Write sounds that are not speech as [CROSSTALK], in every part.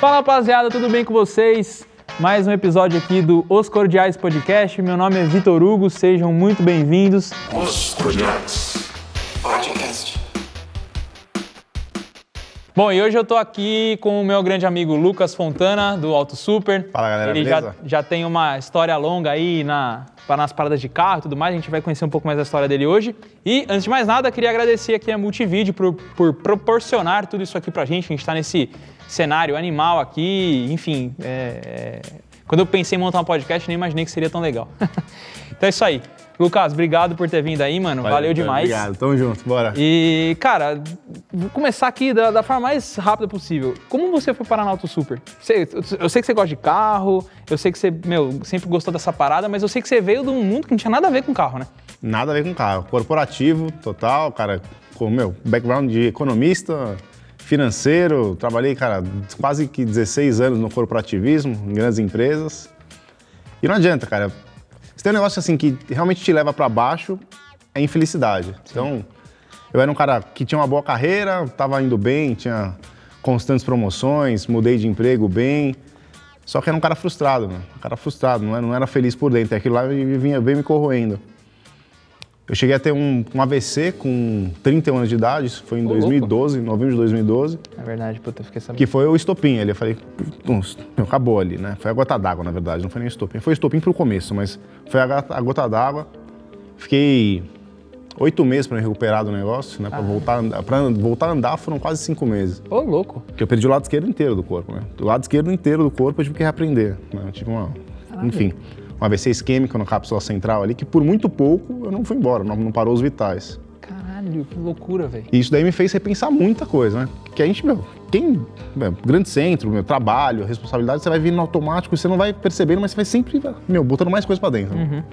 Fala rapaziada, tudo bem com vocês? Mais um episódio aqui do Os Cordiais Podcast. Meu nome é Vitor Hugo, sejam muito bem-vindos. Os Cordiais Podcast. Bom, e hoje eu tô aqui com o meu grande amigo Lucas Fontana, do Auto Super. Fala, galera, Ele já, beleza? já tem uma história longa aí na, nas paradas de carro e tudo mais. A gente vai conhecer um pouco mais da história dele hoje. E, antes de mais nada, queria agradecer aqui a Multivídeo por, por proporcionar tudo isso aqui pra gente. A gente tá nesse cenário animal aqui, enfim. é, é, Quando eu pensei em montar um podcast, nem imaginei que seria tão legal. [LAUGHS] então é isso aí. Lucas, obrigado por ter vindo aí, mano. Valeu, demais. Obrigado, tamo junto, bora. E, cara, vou começar aqui da, da forma mais rápida possível. Como você foi parar na Auto Super? Você- eu sei que você gosta de carro, eu sei que você, meu, sempre gostou dessa parada, mas eu sei que você veio de um mundo que não tinha nada a ver com carro, né? Nada a ver com carro. Corporativo, total, cara, com meu background de economista, financeiro, trabalhei, cara, quase que 16 anos no corporativismo, em grandes empresas. E não adianta, cara. Se tem um negócio assim que realmente te leva pra baixo, é infelicidade. Então, eu era um cara que tinha uma boa carreira, tava indo bem, tinha constantes promoções, mudei de emprego bem. Só que era um cara frustrado, né? Um cara frustrado, não era, não era feliz por dentro. Aquilo lá vinha, veio me corroendo. Eu cheguei a ter um, um AVC com 31 anos de idade, isso foi em Ô, louco. 2012, em novembro de 2012, É verdade, puta, eu fiquei sabendo. que foi o estopim ali. Eu falei, "Putz, meu, acabou ali, né? Foi a gota d'água, na verdade, não foi nem estopim. Foi estopim pro começo, mas foi a, gota- a gota d'água. Fiquei oito meses para me recuperar do negócio, né? Para voltar, a andar- pra voltar a andar foram quase cinco meses. Ô, louco. Porque eu perdi o lado esquerdo inteiro do corpo, né? Do lado esquerdo inteiro do corpo eu tive que reaprender. Né? Eu tive uma. Enfim, um AVC isquêmico na cápsula central ali, que por muito pouco eu não fui embora, não, não parou os vitais. Caralho, que loucura, velho. E isso daí me fez repensar muita coisa, né? Que a gente, meu, quem. Meu, grande centro, meu, trabalho, responsabilidade, você vai vir no automático e você não vai percebendo, mas você vai sempre, meu, botando mais coisa pra dentro. né?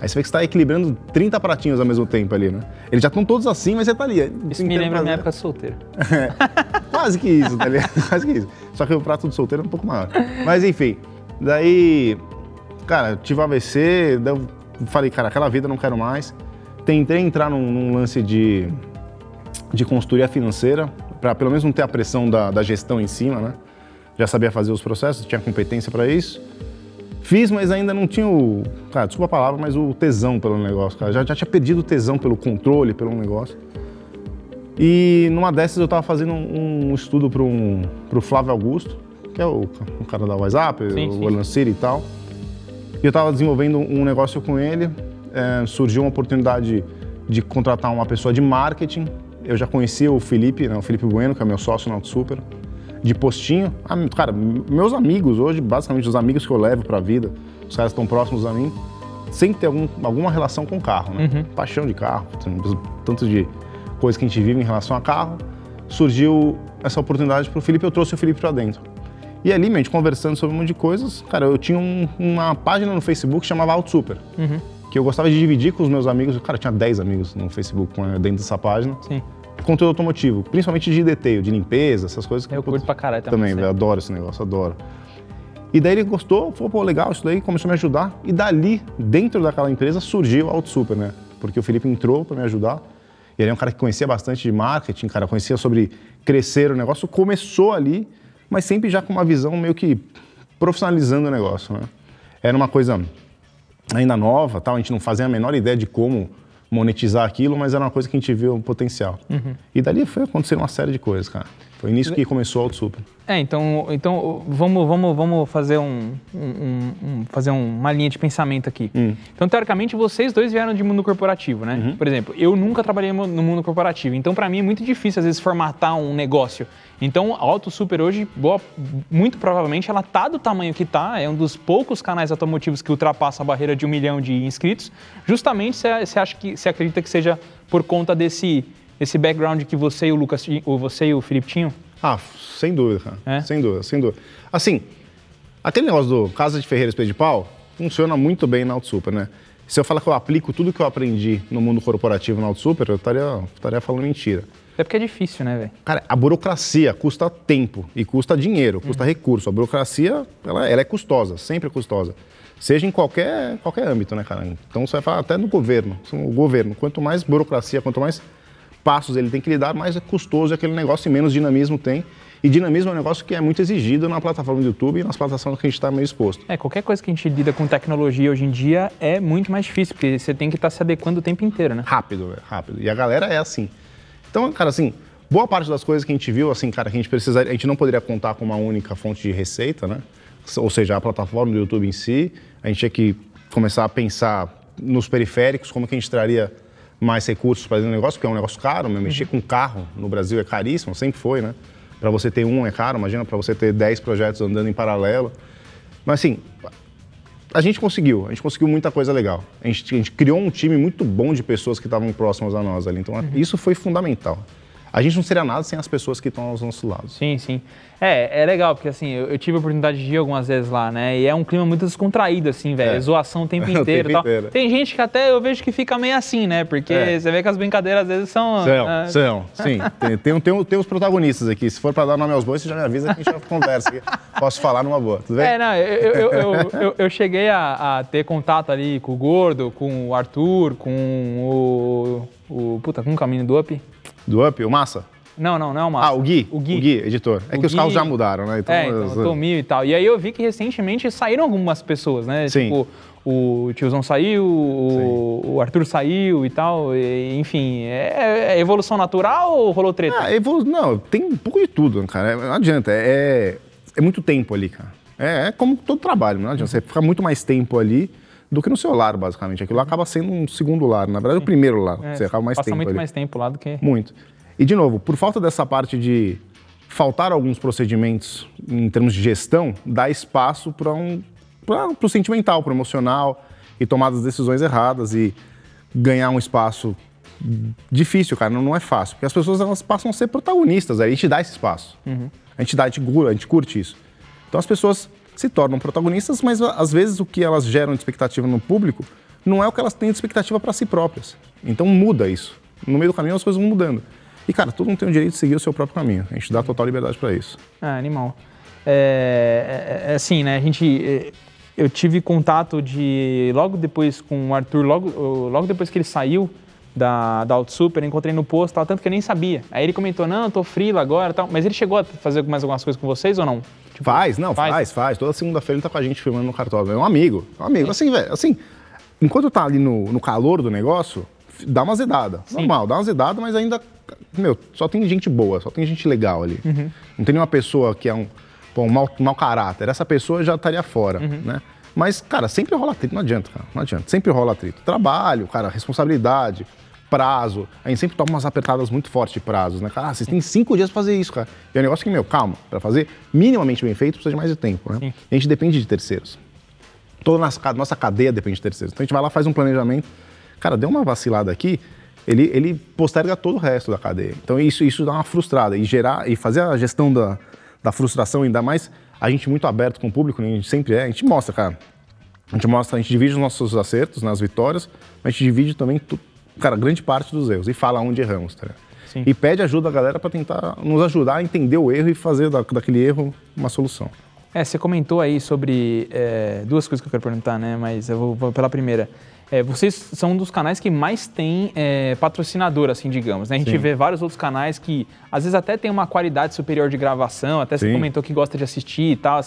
Aí você vê que você tá equilibrando 30 pratinhos ao mesmo tempo ali, né? Eles já estão todos assim, mas você tá ali. Isso me lembra a minha época de solteiro. [LAUGHS] Quase que isso, tá ligado? [LAUGHS] Quase que isso. Só que o prato do solteiro é um pouco maior. Mas enfim, daí, cara, eu tive AVC, falei, cara, aquela vida eu não quero mais. Tentei entrar num, num lance de, de consultoria financeira, para pelo menos não ter a pressão da, da gestão em cima, né? Já sabia fazer os processos, tinha competência para isso. Fiz, mas ainda não tinha o. Cara, desculpa a palavra, mas o tesão pelo negócio, cara. Já, já tinha perdido o tesão pelo controle, pelo negócio. E numa dessas eu tava fazendo um, um estudo para um, pro Flávio Augusto, que é o, o cara da WhatsApp, Sim, o sim. Orlando City e tal. E eu tava desenvolvendo um negócio com ele, é, surgiu uma oportunidade de contratar uma pessoa de marketing. Eu já conhecia o Felipe, né, o Felipe Bueno, que é meu sócio na Auto Super, de postinho. Ah, Cara, meus amigos hoje, basicamente os amigos que eu levo pra vida, os caras estão próximos a mim, sempre tem algum, alguma relação com carro, né? Paixão de carro, tanto de coisa que a gente vive em relação a carro. Surgiu essa oportunidade pro Felipe, eu trouxe o Felipe pra dentro. E ali, meu, a gente conversando sobre um monte de coisas, cara, eu tinha um- uma página no Facebook que chamava Auto Super, que eu gostava de dividir com os meus amigos. Cara, eu tinha 10 amigos no Facebook com- dentro dessa página. Sim. Conteúdo automotivo, principalmente de detail, de limpeza, essas coisas. que Eu curto pra caralho também. também, velho, adoro esse negócio, adoro. E daí ele gostou, falou, pô, legal isso daí, começou a me ajudar. E dali, dentro daquela empresa, surgiu a Auto Super, né? Porque o Felipe entrou para me ajudar. Ele é um cara que conhecia bastante de marketing, cara, conhecia sobre crescer o negócio. Começou ali, mas sempre já com uma visão meio que profissionalizando o negócio, né? Era uma coisa ainda nova, tal, a gente não fazia a menor ideia de como monetizar aquilo, mas era uma coisa que a gente viu o potencial. E dali foi acontecendo uma série de coisas, cara. Foi nisso que começou a Auto Super. É, então, então vamos, vamos, vamos fazer, um, um- um- fazer uma linha de pensamento aqui. Então, teoricamente, vocês dois vieram de mundo corporativo, né? Por exemplo, eu nunca trabalhei no mundo corporativo, então para mim é muito difícil, às vezes, formatar um negócio. Então, a Auto Super hoje, boa- muito provavelmente, ela tá do tamanho que tá, é um dos poucos canais automotivos que ultrapassa a barreira de um milhão de inscritos. Justamente, você acha que, você acredita que seja por conta desse, esse background que você e o Lucas, ou você e o Felipe tinham? Ah, sem dúvida, cara. É? Sem dúvida, sem dúvida. Assim, aquele negócio do Casa de Ferreira Espelho de Pau funciona muito bem na Super, né? Se eu falar que eu aplico tudo que eu aprendi no mundo corporativo na Super, eu estaria, estaria falando mentira. É porque é difícil, né, velho? Cara, a burocracia custa tempo e custa dinheiro, custa recurso. A burocracia, ela, ela é custosa, sempre é custosa. Seja em qualquer, qualquer âmbito, né, cara? Então você vai falar até no governo. O governo, quanto mais burocracia, quanto mais passos ele tem que lidar, mais é custoso aquele negócio e menos dinamismo tem. E dinamismo é um negócio que é muito exigido na plataforma do YouTube e nas plataformas que a gente está meio exposto. É, qualquer coisa que a gente lida com tecnologia hoje em dia é muito mais difícil, porque você tem que estar tá se adequando o tempo inteiro, né? Rápido, rápido. E a galera é assim. Então, cara, assim, boa parte das coisas que a gente viu, assim, cara, que a gente precisa, a gente não poderia contar com uma única fonte de receita, né? Ou seja, a plataforma do YouTube em si, a gente tinha que começar a pensar nos periféricos, como que a gente traria mais recursos para fazer um negócio, porque é um negócio caro, né? mexer com carro no Brasil é caríssimo, sempre foi, né? Para você ter um é caro, imagina para você ter 10 projetos andando em paralelo. Mas assim, a gente conseguiu, a gente conseguiu muita coisa legal. A gente, a gente criou um time muito bom de pessoas que estavam próximas a nós ali, então uhum. isso foi fundamental a gente não seria nada sem as pessoas que estão aos nossos lados. Sim, sim. É, é legal, porque assim, eu, eu, tive a oportunidade de ir algumas vezes lá, né? E é um clima muito descontraído, assim, velho. É. Zoação o tempo [LAUGHS] inteiro. Inteiro. Tem gente que até eu vejo que fica meio assim, né? Porque é. você vê que as brincadeiras às vezes são. São, uh... são, sim. [LAUGHS] tem, tem, tem, tem, os protagonistas aqui. Se for para dar nome aos bois, você já me avisa que a gente já conversa. Posso falar numa boa, tudo bem? É, não, eu, eu, eu, eu cheguei a, a, ter contato ali com o Gordo, com o Arthur, com o. o puta, com o caminho do Up. Do Up, o Massa? Não, não, não é o Márcio. Ah, o Gui? O Gui, o Gui editor. É o que Gui... os carros já mudaram, né? Então, é, então, eu... Tomil e tal. E aí eu vi que recentemente saíram algumas pessoas, né? Sim. Tipo, o tiozão saiu, o, o Arthur saiu e tal. E, enfim, é, é, evolução natural ou rolou treta? Ah, evolu... Não, tem um pouco de tudo, cara. Não adianta. É, é muito tempo ali, cara. É, é como todo trabalho, não adianta. Você fica muito mais tempo ali do que no seu lar, basicamente. Aquilo acaba sendo um segundo lar. Na verdade, o primeiro lar. É, você acaba mais passa tempo muito ali. mais tempo lá do que... Muito. E, de novo, por falta dessa parte de faltar alguns procedimentos em termos de gestão, dá espaço para um, o sentimental, para o emocional e tomar as decisões erradas e ganhar um espaço difícil, cara, não, não, é fácil. Porque as pessoas elas passam a ser protagonistas, aí a gente dá esse espaço. Uhum. A, gente dá, a, gente, a gente curte isso. Então as pessoas se tornam protagonistas, mas às vezes o que elas geram de expectativa no público não é o que elas têm de expectativa para si próprias. Então muda isso. No meio do caminho as coisas vão mudando. E, cara, todo mundo tem o direito de seguir o seu próprio caminho. A gente dá total liberdade para isso. Ah, animal. É, é, é, assim, né? A gente. É, eu tive contato de. Logo depois com o Arthur, logo, logo depois que ele saiu da, da Auto Super, encontrei no posto, tal, tanto que eu nem sabia. Aí ele comentou: não, eu tô frila agora tal. Mas ele chegou a fazer mais algumas coisas com vocês ou não? Tipo, faz, não, faz, faz. faz. Toda segunda-feira ele tá com a gente filmando no cartório. É um amigo. É um amigo. Assim, velho, assim, enquanto tá ali no, no calor do negócio, dá uma zedada. Sim. Normal, dá uma zedada, mas ainda meu, só tem gente boa, só tem gente legal ali. Uhum. Não tem nenhuma pessoa que é um, um mau, mau caráter. Essa pessoa já estaria fora, uhum. né? Mas, cara, sempre rola atrito, não adianta, cara, não adianta. Sempre rola atrito. Trabalho, cara, responsabilidade, prazo. A gente sempre toma umas apertadas muito fortes de prazos, né? Cara, ah, vocês têm cinco dias pra fazer isso, cara. E é um negócio que, meu, calma, para fazer minimamente bem feito precisa de mais de tempo, né? Sim. A gente depende de terceiros. Toda a nossa cadeia depende de terceiros. Então a gente vai lá, faz um planejamento. Cara, deu uma vacilada aqui, ele, ele posterga todo o resto da cadeia. Então isso, isso dá uma frustrada e gerar e fazer a gestão da, da frustração ainda mais a gente muito aberto com o público, né? a gente sempre é, a gente mostra, cara. A gente mostra, a gente divide os nossos acertos nas né, vitórias, mas a gente divide também, cara, grande parte dos erros e fala onde erramos, tá? E pede ajuda da galera para tentar nos ajudar a entender o erro e fazer da, daquele erro uma solução. É, você comentou aí sobre é, duas coisas que eu quero perguntar, né? Mas eu vou, vou pela primeira. É, vocês são um dos canais que mais tem é, patrocinador, assim, digamos. Né? A gente Sim. vê vários outros canais que, às vezes, até tem uma qualidade superior de gravação, até Sim. você comentou que gosta de assistir e tal.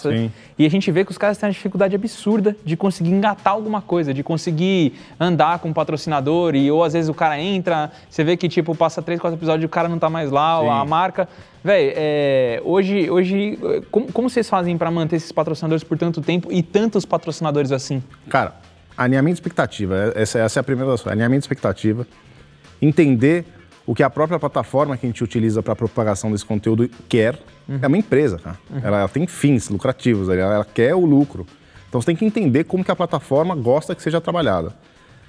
E a gente vê que os caras têm uma dificuldade absurda de conseguir engatar alguma coisa, de conseguir andar com um patrocinador, e ou às vezes o cara entra, você vê que, tipo, passa três, quatro episódios e o cara não tá mais lá, ou a marca. Véi, é, hoje, hoje como, como vocês fazem para manter esses patrocinadores por tanto tempo e tantos patrocinadores assim? Cara, Alinhamento de expectativa, essa, essa é a primeira das coisas. Alinhamento de expectativa. Entender o que a própria plataforma que a gente utiliza para propagação desse conteúdo quer. Uhum. É uma empresa, cara. Uhum. Ela, ela, tem fins lucrativos, ela, ela, quer o lucro. Então você tem que entender como que a plataforma gosta que seja trabalhada.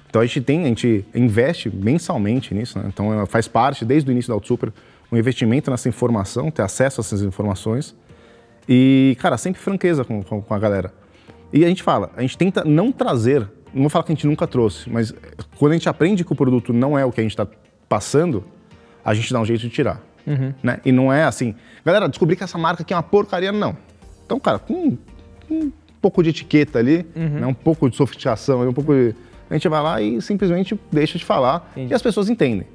Então a gente tem, a gente investe mensalmente nisso, né? Então faz parte desde o início da AutoSuper um investimento nessa informação, ter acesso a essas informações. E, cara, sempre franqueza com, com, com a galera. E a gente fala, a gente tenta não trazer não vou falar que a gente nunca trouxe, mas quando a gente aprende que o produto não é o que a gente está passando, a gente dá um jeito de tirar. Uhum. Né? E não é assim, galera, descobri que essa marca aqui é uma porcaria, não. Então, cara, com, um pouco de etiqueta ali, uhum. né? um pouco de sofisticação, um pouco de... A gente vai lá e simplesmente deixa de falar Entendi. e as pessoas entendem.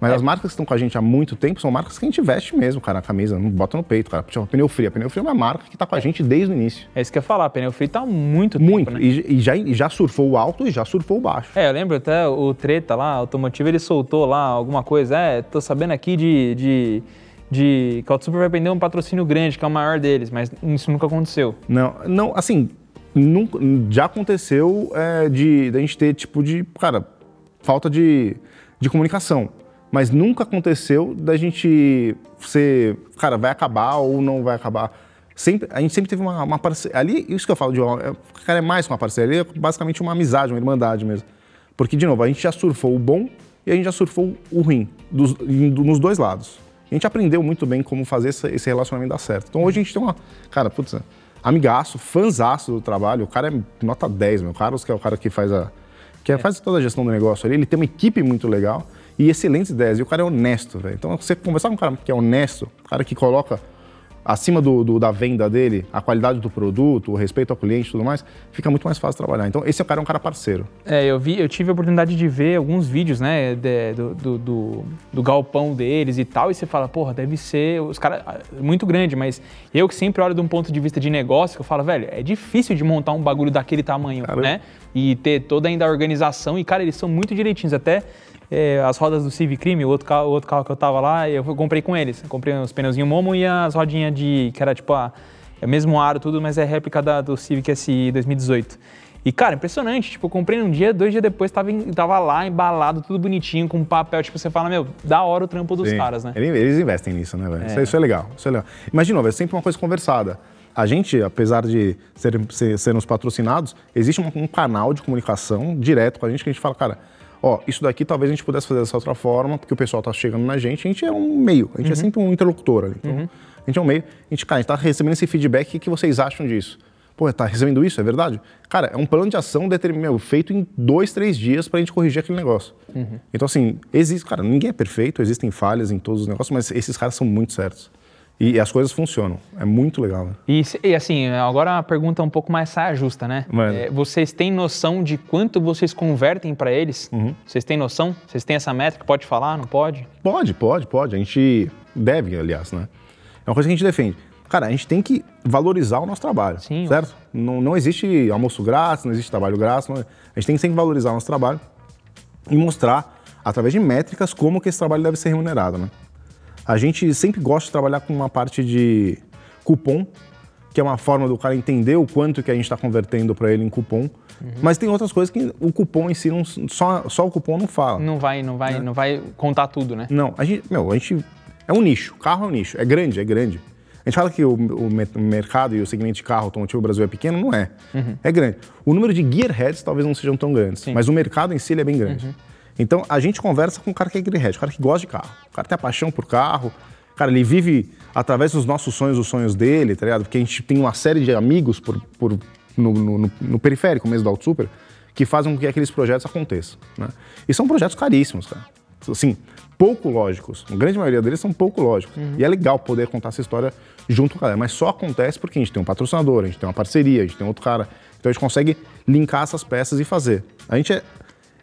Mas as marcas que estão com a gente há muito tempo são marcas que a gente veste mesmo, cara, a camisa, não bota no peito, cara. Tipo, pneu frio. A pneu frio é uma marca que tá com a gente desde o início. É isso que eu ia falar, pneu frio tá há muito, Muito. tempo, né? E, e já, e já surfou o alto e já surfou o baixo. É, eu lembro até o Treta lá, automotivo, ele soltou lá alguma coisa. É, tô sabendo aqui de, de, de que a Autosuper vai vender um patrocínio grande, que é o maior deles, mas isso nunca aconteceu. Não, não, assim, nunca, já aconteceu é, de, de a gente ter, tipo, de, cara, falta de, de comunicação. Mas nunca aconteceu da gente ser, cara, vai acabar ou não vai acabar. Sempre, a gente sempre teve uma, uma parceria. Ali, isso que eu falo de é, cara, é mais que uma parceria, é basicamente uma amizade, uma irmandade mesmo. Porque, de novo, a gente já surfou o bom e a gente já surfou o ruim, dos, nos dois lados. A gente aprendeu muito bem como fazer esse, relacionamento dar certo. Então hoje a gente tem uma, cara, putz, amigaço, fanzaço do trabalho. O cara é nota 10, meu. O Carlos, que é o cara que faz a. que faz toda a gestão do negócio ali, ele tem uma equipe muito legal e excelentes ideias. E o cara é honesto, velho. Então, você conversar com um cara que é honesto, um cara que coloca acima do, do- da venda dele a qualidade do produto, o respeito ao cliente e tudo mais, fica muito mais fácil trabalhar. Então, esse cara é um cara parceiro. É, eu vi, eu tive a oportunidade de ver alguns vídeos, né, de- do, do, do, galpão deles e tal, e você fala, porra, deve ser os caras muito grande, mas eu que sempre olho de um ponto de vista de negócio, que eu falo, velho, é difícil de montar um bagulho daquele tamanho, Caramba. né? E ter toda ainda a organização, e cara, eles são muito direitinhos, até é, as rodas do Civic Crime, o outro carro, o outro carro que eu tava lá, eu comprei com eles. Eu comprei os pneuzinhos Momo e as rodinhas de, que era tipo a, é o mesmo aro tudo, mas é réplica da, do Civic SI 2018. E, cara, impressionante. Tipo, eu comprei um dia, dois dias depois, tava, em- tava lá, embalado, tudo bonitinho, com papel. Tipo, você fala, meu, da hora o trampo dos Sim. caras, né? Ele- Eles investem nisso, né, velho? Isso, isso é legal. Isso é legal. Mas, de novo, é sempre uma coisa conversada. A gente, apesar de ser, ser- sermos patrocinados, existe um, um canal de comunicação direto com a gente que a gente fala, cara, ó, isso daqui talvez a gente pudesse fazer dessa outra forma, porque o pessoal tá chegando na gente, a gente é um meio, a gente é sempre um interlocutor ali. Então, a gente é um meio, a gente, cara, a gente tá recebendo esse feedback, o que, que vocês acham disso? Pô, tá recebendo isso, é verdade? Cara, é um plano de ação determinado, feito em dois, três dias pra gente corrigir aquele negócio. Então, assim, existe, cara, ninguém é perfeito, existem falhas em todos os negócios, mas esses caras são muito certos. E, as coisas funcionam. É muito legal, né? E, e, assim, agora a pergunta é um pouco mais saia justa, né? Manda. É, vocês têm noção de quanto vocês convertem para eles? Vocês têm noção? Vocês têm essa métrica? Pode falar? Não pode? Pode, pode, pode. A gente deve, aliás, né? É uma coisa que a gente defende. Cara, a gente tem que valorizar o nosso trabalho, Sim, certo? Não, não existe almoço grátis, não existe trabalho grátis. não- A gente tem que sempre valorizar o nosso trabalho e mostrar, através de métricas, como que esse trabalho deve ser remunerado, né? A gente sempre gosta de trabalhar com uma parte de cupom, que é uma forma do cara entender o quanto que a gente está convertendo para ele em cupom. Mas tem outras coisas que o cupom em si, não, só, só o cupom não fala. Não vai, não vai, não vai contar tudo, né? Não, a gente, meu, a gente é um nicho. Carro é um nicho, é grande, é grande. A gente fala que o, o me- o mercado e o segmento de carro automotivo Brasil é pequeno, não é. É grande. O número de gearheads talvez não sejam tão grandes, mas o mercado em si ele é bem grande. Então a gente conversa com o cara que é gearhead, o cara que gosta de carro. O cara tem a paixão por carro. Cara, ele vive através dos nossos sonhos, os sonhos dele, tá ligado? Porque a gente tem uma série de amigos por, por- no, no- no- periférico mesmo do Auto Super que fazem com que aqueles projetos aconteçam. Né? E são projetos caríssimos, cara. Assim, pouco lógicos. A grande maioria deles são pouco lógicos. E é legal poder contar essa história junto com a galera. Mas só acontece porque a gente tem um patrocinador, a gente tem uma parceria, a gente tem outro cara. Então a gente consegue linkar essas peças e fazer. A gente é.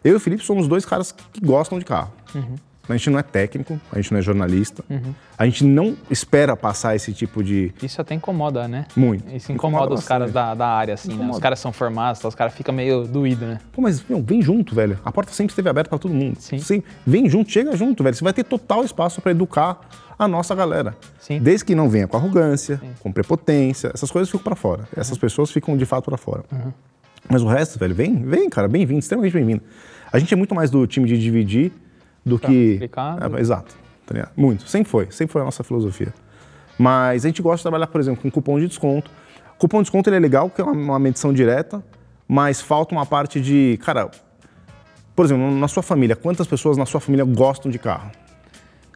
Eu e o Felipe somos dois caras que gostam de carro. A gente não é técnico, a gente não é jornalista. A gente não espera passar esse tipo de. Isso até incomoda, né? Muito. Isso incomoda, Incomoda os caras da, da área, assim, né? Os caras são formados, tá? os caras ficam meio doídos, né? Pô, mas meu, vem junto, velho. A porta sempre esteve aberta para todo mundo. Sim. Sim, Vem junto, chega junto, velho. Você vai ter total espaço para educar a nossa galera. Sim. Desde que não venha com arrogância, com prepotência, essas coisas ficam para fora. Uhum. Essas pessoas ficam de fato para fora. Mas o resto, velho, vem, vem, cara, bem-vindo, extremamente bem-vindo. A gente é muito mais do time de dividir do que. multiplicar, É, exato. tá? Muito. Sempre foi. Sempre foi a nossa filosofia. Mas a gente gosta de trabalhar, por exemplo, com cupom de desconto. Cupom de desconto ele é legal, porque é uma, uma medição direta, mas falta uma parte de. Cara, por exemplo, na sua família, quantas pessoas na sua família gostam de carro?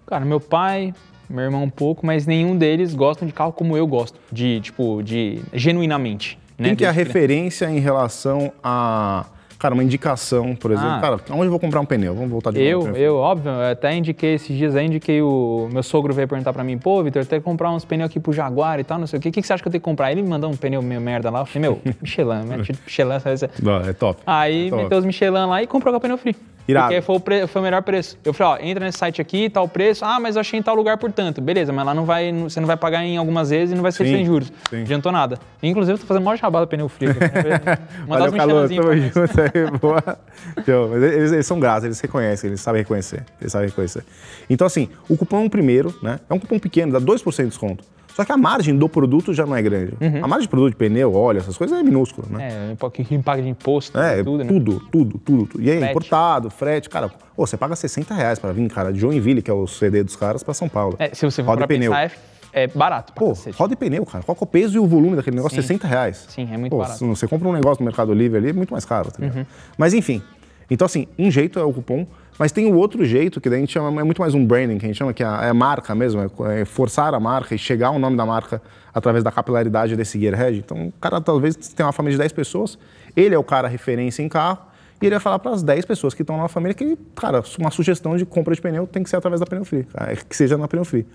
Cara, meu pai, meu irmão um pouco, mas nenhum deles gostam de carro como eu gosto. De, tipo, de. genuinamente. Né? Quem que é a referência em relação a. Cara, uma indicação, por exemplo. Ah. Cara, onde eu vou comprar um pneu? Vamos voltar de novo. Eu, pneu. eu, óbvio, eu até indiquei esses dias aí, indiquei o. Meu sogro veio perguntar pra mim, pô, Vitor, tem que comprar uns pneus aqui pro Jaguar e tal, não sei o quê. O que, que você acha que eu tenho que comprar? Ele me mandou um pneu meio merda lá. Eu falei, meu, [LAUGHS] Michelin, mete Michelin, sabe? Não, é top. Aí É top. meteu os Michelin lá e comprou com a pneu free. Irado. Porque foi o, pre- foi o melhor preço. Eu falei, ó, entra nesse site aqui, tal preço. Ah, mas eu achei em tal lugar por tanto. Beleza, mas lá não vai, você não vai pagar em algumas vezes e não vai ser Sim, sem juros. sim. Não adiantou nada. Inclusive, eu tô fazendo maior jabá do pneu frio. [LAUGHS] Mandar Valeu, uns calor, tamo junto aí, [LAUGHS] boa. Então, mas eles, eles são gratos, eles reconhecem, eles sabem reconhecer, eles sabem reconhecer. Então, assim, o cupom primeiro, né, é um cupom pequeno, dá 2% de desconto. Só que a margem do produto já não é grande. A margem de produto de pneu, óleo, essas coisas é minúscula, né? Uhum. É, um paga de imposto, É, tudo, né? tudo, tudo, tudo, tudo. E aí, Frete. importado, frete, cara, pô, você paga 60 reais pra vir, cara, de Joinville, que é o CD dos caras, pra São Paulo. É, se você for roda pra pneu. pensar, é, é barato pra Pô, cacete. roda e pneu, cara. Qual é o peso e o volume daquele negócio? 60 reais. Sim, é muito Pô, barato. se Você compra um negócio no Mercado Livre ali, é muito mais caro, tá ligado? Uhum. Mas enfim. Então, assim, um jeito é o cupom, mas tem o outro jeito, que daí a gente chama, é muito mais um branding, que a gente chama que é é marca mesmo, é, é forçar a marca e chegar ao nome da marca através da capilaridade desse Gearhead. Então, o cara talvez tenha uma família de 10 pessoas, ele é o cara referência em carro, e ele vai falar para as 10 pessoas que estão na família que, cara, uma sugestão de compra de pneu tem que ser através da Pneu Free, cara, que seja na Pneu Free.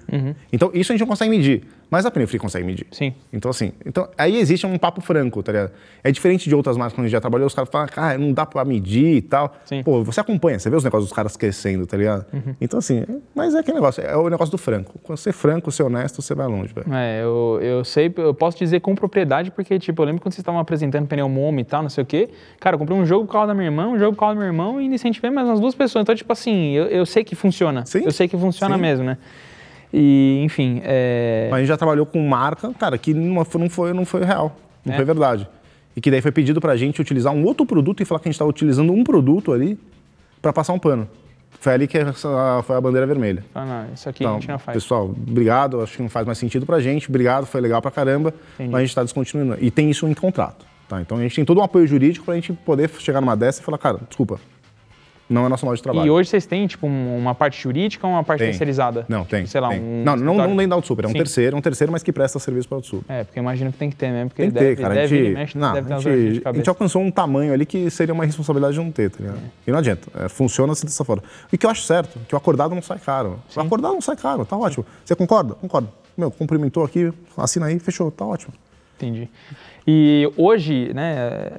Então, isso a gente não consegue medir, mas a Pneu Free consegue medir. Sim. Então, assim, então, aí existe um papo franco, tá ligado? É diferente de outras marcas que a gente já trabalhou, os caras falam, ah, não dá pra medir e tal. Sim. Pô, você acompanha, você vê os negócios dos caras crescendo, tá ligado? Então, assim, mas é aquele negócio, é o negócio do franco. Quando você é franco, é honesto, você vai longe, velho. É, eu, eu sei, eu posso dizer com propriedade, porque, tipo, eu lembro quando vocês estavam apresentando pneu Momo e tal, não sei o quê. Cara, eu comprei um jogo com carro da minha irmã, um jogo com carro do meu irmão e incentivei mais umas duas pessoas. Então, tipo assim, eu, eu sei que funciona. Sim, Eu sei que funciona sim. mesmo, né? E, enfim, é... Mas a gente já trabalhou com marca, cara, que não foi, não foi, não foi real, não É. foi verdade. E que daí foi pedido pra gente utilizar um outro produto e falar que a gente estava utilizando um produto ali pra passar um pano. Foi ali que essa, foi a bandeira vermelha. Ah, não, isso aqui a Então, gente não faz. pessoal, obrigado. Acho que não faz mais sentido pra gente. Obrigado, foi legal pra caramba. Entendi. Mas a gente está descontinuando. E tem isso em contrato. Tá? Então a gente tem todo um apoio jurídico pra gente poder chegar numa dessa e falar, cara, desculpa, não é nosso modo de trabalho. E hoje vocês têm, tipo, um- uma parte jurídica ou uma parte Tem. terceirizada? Não, tem. Sei lá, tem. um não, não, não dentro da Autosuper, é um Sim. terceiro, é um terceiro, mas que presta serviço para a Autosuper. É, porque imagino que tem que ter mesmo, porque Tem que deve, ter, cara. deve, a gente, ele mexe, não, deve ter a gente- a gente alcançou um tamanho ali que seria uma responsabilidade de não ter, tá ligado? E não adianta. É, Funciona-se dessa forma. E que eu acho certo, que o acordado não sai caro. O acordado não sai caro, tá ótimo. Você concorda? Concordo. Meu, cumprimentou aqui, assina aí, fechou, tá ótimo. Entendi. E hoje, né,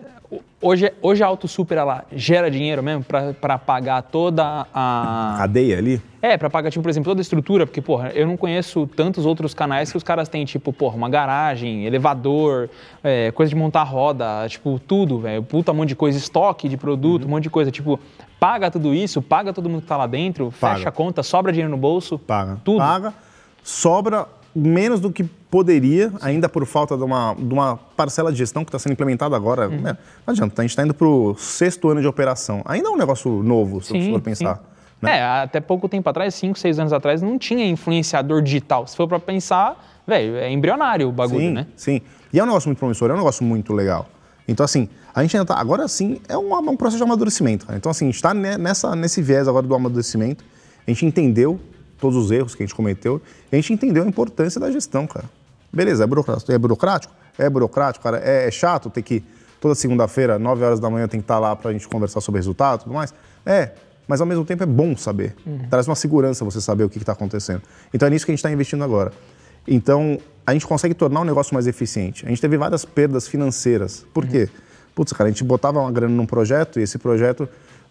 hoje, hoje a Auto Super, ela gera dinheiro mesmo para pagar toda a... Cadeia ali, É, para pagar, tipo, por exemplo, toda a estrutura, porque, porra, eu não conheço tantos outros canais que os caras têm, tipo, porra, uma garagem, elevador, é, coisa de montar roda, tipo, tudo, velho, puta um monte de coisa, estoque de produto, Uhum. um monte de coisa, tipo, paga tudo isso, paga todo mundo que tá lá dentro, Paga. fecha a conta, sobra dinheiro no bolso, paga. tudo. Paga, sobra menos do que poderia, ainda por falta de uma, de uma parcela de gestão que está sendo implementada agora. Uhum. né? Não adianta, a gente está indo para o sexto ano de operação. Ainda é um negócio novo, se Sim, for pensar. né? É, até pouco tempo atrás, 5, 6 anos atrás, não tinha influenciador digital. Se for pra pensar, velho, é embrionário o bagulho, sim, né? sim. E é um negócio muito promissor, é um negócio muito legal. Então, assim, a gente ainda tá. Agora sim, é um, um processo de amadurecimento. Então, assim, a gente está nessa, nesse viés agora do amadurecimento. A gente entendeu todos os erros que a gente cometeu. A gente entendeu a importância da gestão, cara. Beleza, é burocrático? É burocrático? É burocrático, cara. É, é chato ter que. Toda segunda-feira, 9 horas da manhã, tem que estar lá para a gente conversar sobre resultado e tudo mais. É, mas ao mesmo tempo é bom saber. Traz uma segurança você saber o que está acontecendo. Então é nisso que a gente está investindo agora. Então, a gente consegue tornar o negócio mais eficiente. A gente teve várias perdas financeiras. Por quê? Putz, cara, a gente botava uma grana num projeto e esse projeto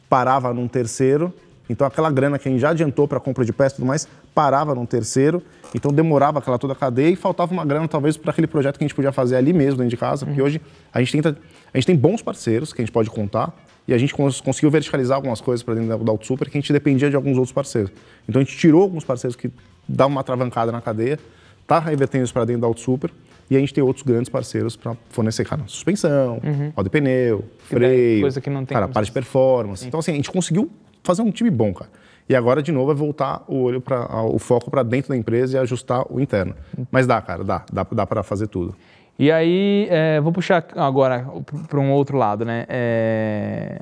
parava num terceiro. Então, aquela grana que a gente já adiantou para compra de peças e tudo mais, parava num terceiro. Então, demorava aquela toda a cadeia e faltava uma grana, talvez, para aquele projeto que a gente podia fazer ali mesmo, dentro de casa. Porque hoje a gente, tenta, a gente tem bons parceiros que a gente pode contar. E a gente cons- conseguiu verticalizar algumas coisas para dentro da, da AutoSuper que a gente dependia de alguns outros parceiros. Então, a gente tirou alguns parceiros que dão uma travancada na cadeia está revertendo isso para dentro da AutoSuper e a gente tem outros grandes parceiros para fornecer, cara, suspensão, roda de pneu, freio, coisa que não tem cara, parte de performance. Então, assim, a gente conseguiu fazer um time bom, cara. E agora, de novo, é voltar o olho para o foco para dentro da empresa e ajustar o interno. Mas dá, cara, dá, dá, dá para fazer tudo. E aí, é, vou puxar agora para um outro lado, né? É,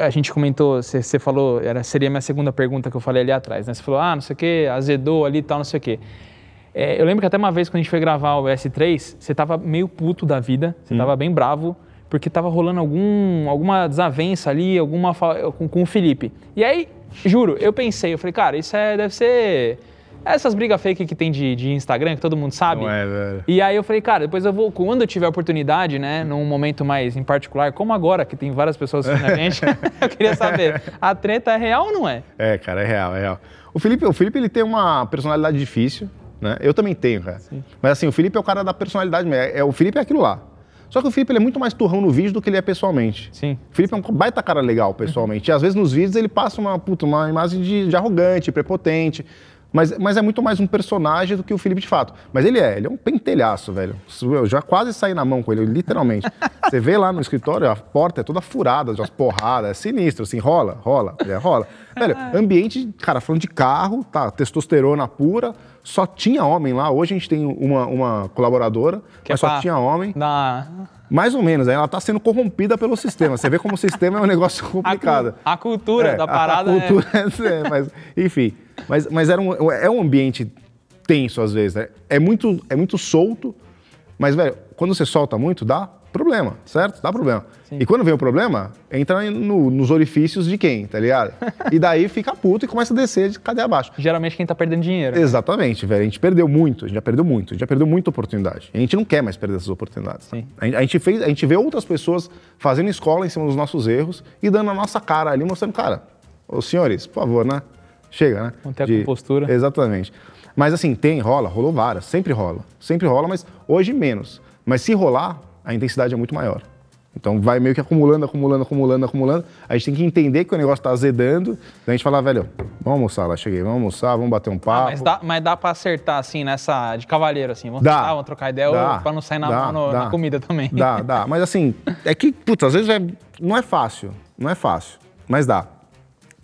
a gente comentou, você falou, era, seria a minha segunda pergunta que eu falei ali atrás, né? Você falou, ah, não sei o quê, azedou ali e tal, não sei o quê. É, eu lembro que até uma vez quando a gente foi gravar o S3, você tava meio puto da vida, você tava bem bravo, porque tava rolando algum, alguma desavença ali, alguma com, com o Felipe. E aí, juro, eu pensei, eu falei, cara, isso é, deve ser Essas brigas fake que tem de, de Instagram, que todo mundo sabe. Não é, velho. E aí eu falei, cara, depois eu vou, quando eu tiver oportunidade, né, num momento mais em particular, como agora, que tem várias pessoas assistindo a gente, [LAUGHS] eu queria saber, a treta é real ou não é? É, cara, é real, é real. O Felipe, o Felipe ele tem uma personalidade difícil, né? Eu também tenho, cara. Mas assim, o Felipe é o cara da personalidade mesmo. É, é- o Felipe é aquilo lá. Só que o Felipe é muito mais turrão no vídeo do que ele é pessoalmente. Sim. O Felipe é um baita cara legal pessoalmente. E às vezes nos vídeos ele passa uma, puta, uma imagem de, de arrogante, prepotente. Mas, mas é muito mais um personagem do que o Felipe de fato. Mas ele é, ele é um pentelhaço, velho. Eu já quase saí na mão com ele, literalmente. [LAUGHS] Você vê lá no escritório, a porta é toda furada, já as porradas, é sinistro, assim, rola, rola, é, rola. Velho, ambiente, cara, falando de carro, tá, testosterona pura, só tinha homem lá. Hoje a gente tem uma, uma colaboradora, Que é mas só pra tinha homem. dar Mais ou menos, ela tá sendo corrompida pelo sistema. Você vê como o sistema é um negócio a, complicado. cu- a cultura É, da a- parada a cultura, [LAUGHS] é, mas, enfim. Mas, mas era um, é um ambiente tenso às vezes, né? É muito, é muito solto, mas, velho, quando você solta muito, dá problema, certo? Dá problema. E quando vem o problema, entra no- nos orifícios de quem, tá ligado? [LAUGHS] E daí fica puto e começa a descer de cadeia abaixo. geralmente quem tá perdendo dinheiro. Exatamente, velho. A gente perdeu muito, a gente já perdeu muito, a gente já perdeu muita oportunidade. E a gente não quer mais perder essas oportunidades. Sim. Gente- a gente fez, a gente vê outras pessoas fazendo escola em cima dos nossos erros e dando a nossa cara ali, mostrando, cara, os senhores, por favor, né? Chega, né? Manter a compostura. Exatamente. Mas assim, tem, rola, rolou várias, sempre rola. Sempre rola, mas hoje menos. Mas se rolar, a intensidade é muito maior. Então vai meio que acumulando, acumulando, acumulando, acumulando. A gente tem que entender que o negócio tá azedando. Daí a gente fala, velho, vamos almoçar lá, cheguei, vamos almoçar, vamos bater um papo. Ah, mas, dá, mas dá pra acertar, assim, nessa. de cavalheiro, assim. Vamos, Dá. vamos trocar ideia, Dá. ou pra não sair na, Dá, no- dá. na comida também. Dá, dá. [LAUGHS] Mas assim, é que, putz, às vezes é- não é fácil. Não é fácil. Mas dá.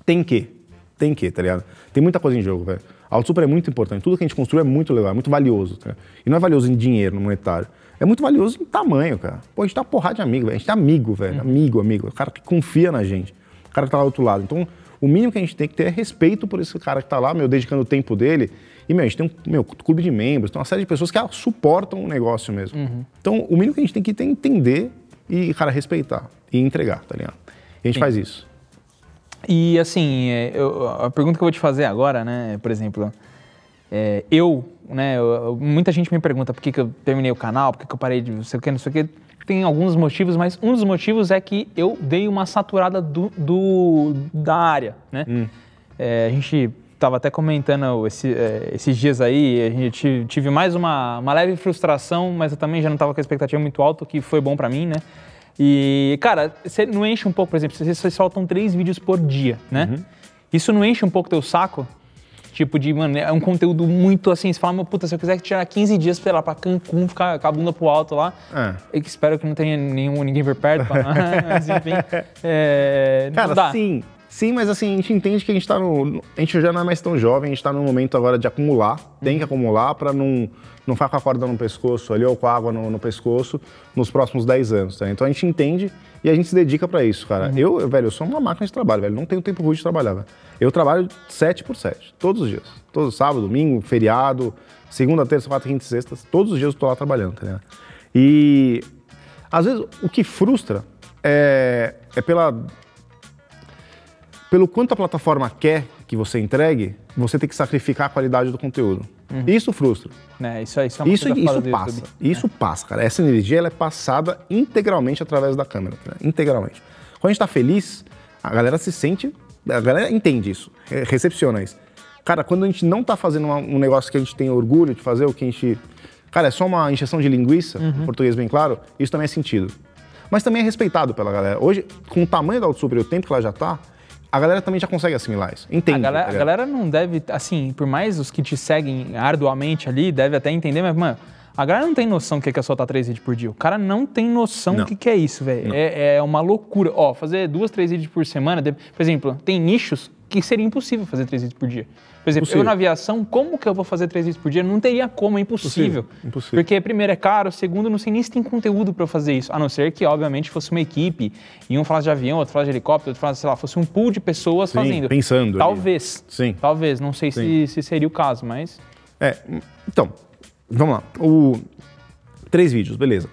Tem que. Tem que, tá ligado? Tem muita coisa em jogo, velho. A Auto Super é muito importante. Tudo que a gente construi é muito legal, é muito valioso. Tá? E não é valioso em dinheiro, no monetário. É muito valioso em tamanho, cara. Pô, a gente tá uma porrada de amigo, velho. A gente tá amigo, velho. Amigo, amigo. O cara que confia na gente. O cara que tá lá do outro lado. Então, o mínimo que a gente tem que ter é respeito por esse cara que tá lá, meu, dedicando o tempo dele. E, meu, a gente tem um meu, clube de membros, tem uma série de pessoas que ah, suportam o negócio mesmo. Então, o mínimo que a gente tem que ter é entender e, cara, respeitar e entregar, tá ligado? E a gente faz isso. E assim, é, eu- a pergunta que eu vou te fazer agora, né, por exemplo, é, eu, né, eu- muita gente me pergunta por que, que eu terminei o canal, por que, que eu parei de não sei o que, não sei o que. Tem alguns motivos, mas um dos motivos é que eu dei uma saturada do, do- da área, né? É, a gente estava até comentando esse- é, esses dias aí, a gente ti- tive mais uma, uma leve frustração, mas eu também já não estava com a expectativa muito alta, o que foi bom para mim, né? E, cara, você não enche um pouco, por exemplo, vocês, soltam três vídeos por dia, né? Isso não enche um pouco teu saco? Tipo de, mano, é um conteúdo muito assim, você fala, meu puta, se eu quiser tirar 15 dias pra ir lá pra Cancún, ficar com a bunda pro alto lá, É. espero que não tenha nenhum, ninguém por perto, pra- [LAUGHS] [LAUGHS] mas enfim, é, Cara, dá. sim. Sim, mas assim, a gente entende que a gente tá no. A gente já não é mais tão jovem, a gente tá num momento agora de acumular. Tem que acumular pra não, não ficar com a corda no pescoço ali ou com a água no, no pescoço nos próximos 10 anos, tá? Então a gente entende e a gente se dedica pra isso, cara. Eu, eu, velho, eu sou uma máquina de trabalho, velho. Não tenho tempo ruim de trabalhar, velho. Eu trabalho 7 por 7, todos os dias. Todo sábado, domingo, feriado, segunda, terça, quarta, quinta e sexta, todos os dias eu tô lá trabalhando, tá ligado? E às vezes o que frustra é, é pela pelo quanto a plataforma quer que você entregue, você tem que sacrificar a qualidade do conteúdo. Isso frustra. Né, isso, é- isso é uma Isso, isso passa. YouTube. Isso passa, cara. Essa energia ela é passada integralmente através da câmera. né? Integralmente. Quando a gente tá feliz, a galera se sente. A galera entende isso, re- recepciona isso. Cara, quando a gente não tá fazendo uma- um negócio que a gente tem orgulho de fazer, o que a gente. Cara, é só uma injeção de linguiça, Uhum. em português bem claro, isso também é sentido. Mas também é respeitado pela galera. Hoje, com o tamanho da Autosuper e o tempo que ela já tá, a galera também já consegue assimilar isso. Entende. A galera, tá a galera não deve, assim, por mais os que te seguem arduamente ali, deve até entender, mas, mano, a galera não tem noção do que é é soltar três vídeos por dia. O cara não tem noção do que, que é isso, velho. É, é uma loucura. Ó, fazer duas, três vídeos por semana, por exemplo, tem nichos que seria impossível fazer três vídeos por dia. Por exemplo, Impossível. eu na aviação, como que eu vou fazer três vídeos por dia? Não teria como, é impossível. Impossível, impossível. Porque, primeiro, é caro, segundo, não sei nem se tem conteúdo pra eu fazer isso. A não ser que, obviamente, fosse uma equipe, e um falasse de avião, outro falasse de helicóptero, outro falasse, sei lá, fosse um pool de pessoas Sim, fazendo. pensando ali. Talvez. Sim. Talvez, não sei se, se seria o caso, mas. É, então, vamos lá. O, três vídeos, beleza.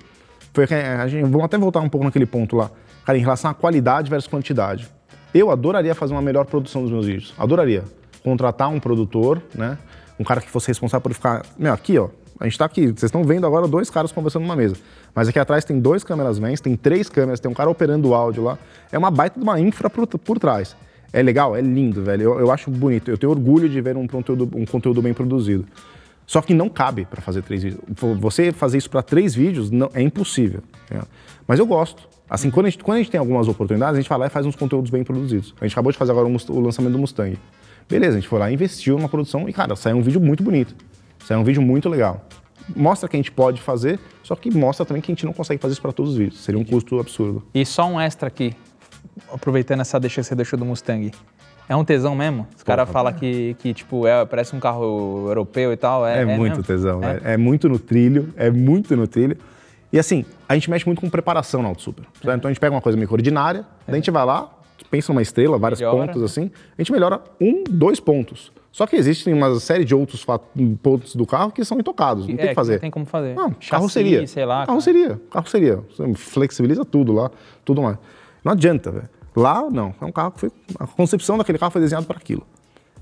Foi que a gente, vamos até voltar um pouco naquele ponto lá. Cara, em relação à qualidade versus quantidade. Eu adoraria fazer uma melhor produção dos meus vídeos. Adoraria. Contratar um produtor, né? um cara que fosse responsável por ficar. Meu, aqui, ó. A gente tá aqui, vocês estão vendo agora dois caras conversando numa mesa. Mas aqui atrás tem dois câmeras vens, tem três câmeras, tem um cara operando o áudio lá. É uma baita de uma infra por, por trás. É legal, é lindo, velho. Eu, eu acho bonito. Eu tenho orgulho de ver um conteúdo, um conteúdo bem produzido. Só que não cabe para fazer três vídeos. Você fazer isso para três vídeos não, é impossível. Né? Mas eu gosto. Assim, quando a, gente, quando a gente tem algumas oportunidades, a gente vai lá e faz uns conteúdos bem produzidos. A gente acabou de fazer agora o, o lançamento do Mustang. Beleza, a gente foi lá, investiu numa produção e, cara, saiu um vídeo muito bonito. Saiu um vídeo muito legal. Mostra que a gente pode fazer, só que mostra também que a gente não consegue fazer isso para todos os vídeos. Seria um custo absurdo. E só um extra aqui, aproveitando essa deixa que você deixou do Mustang. É um tesão mesmo? Os caras falam que, que, tipo, é, parece um carro europeu e tal. É, é, é muito mesmo? tesão, é? é? muito no trilho, é muito no trilho. E assim, a gente mexe muito com preparação na Auto Super. Então a gente pega uma coisa meio ordinária, daí a gente vai lá, pensa numa estrela, vários melhora. pontos assim, a gente melhora um, dois pontos. Só que existem uma série de outros pontos do carro que são intocados, não é, tem que fazer. Não tem como fazer. Não, Chassi, carroceria. sei lá. Carroceria, carroceria. Você flexibiliza tudo lá, tudo mais. Não adianta, velho. Lá, não. É um carro que foi. A concepção daquele carro foi desenhado para aquilo.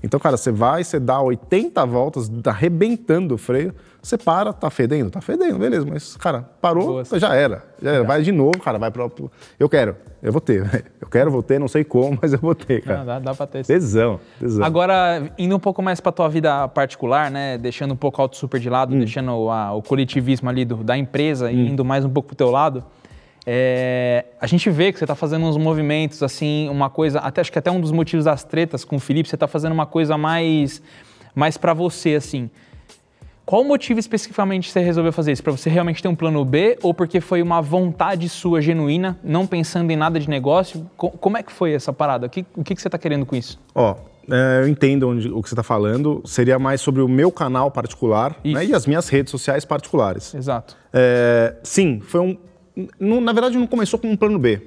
Então, cara, você vai, você dá 80 voltas, tá arrebentando o freio, você para, tá fedendo? Tá fedendo, beleza, mas, cara, parou, Boa, já era. Já era. Vai de novo, cara, vai pro. Eu quero, eu vou ter. [LAUGHS] Eu quero, vou ter, não sei como, [LAUGHS] mas eu vou ter, cara. Não, dá, dá pra ter. Tesão, tesão. Agora, indo um pouco mais pra tua vida particular, né, deixando um pouco o auto super de lado, hum. deixando a, o coletivismo ali do, da empresa hum. indo mais um pouco pro teu lado. É, a gente vê que você está fazendo uns movimentos, assim, uma coisa, até acho que até um dos motivos das tretas com o Felipe, você está fazendo uma coisa mais, mais para você, assim. Qual o motivo especificamente você resolveu fazer isso? Para você realmente ter um plano B ou porque foi uma vontade sua genuína, não pensando em nada de negócio? Como é que foi essa parada? O que, o que você está querendo com isso? Ó, é, eu entendo onde, o que você está falando. Seria mais sobre o meu canal particular né, e as minhas redes sociais particulares. Exato. É, sim, foi um, não, na verdade, não começou com um plano B.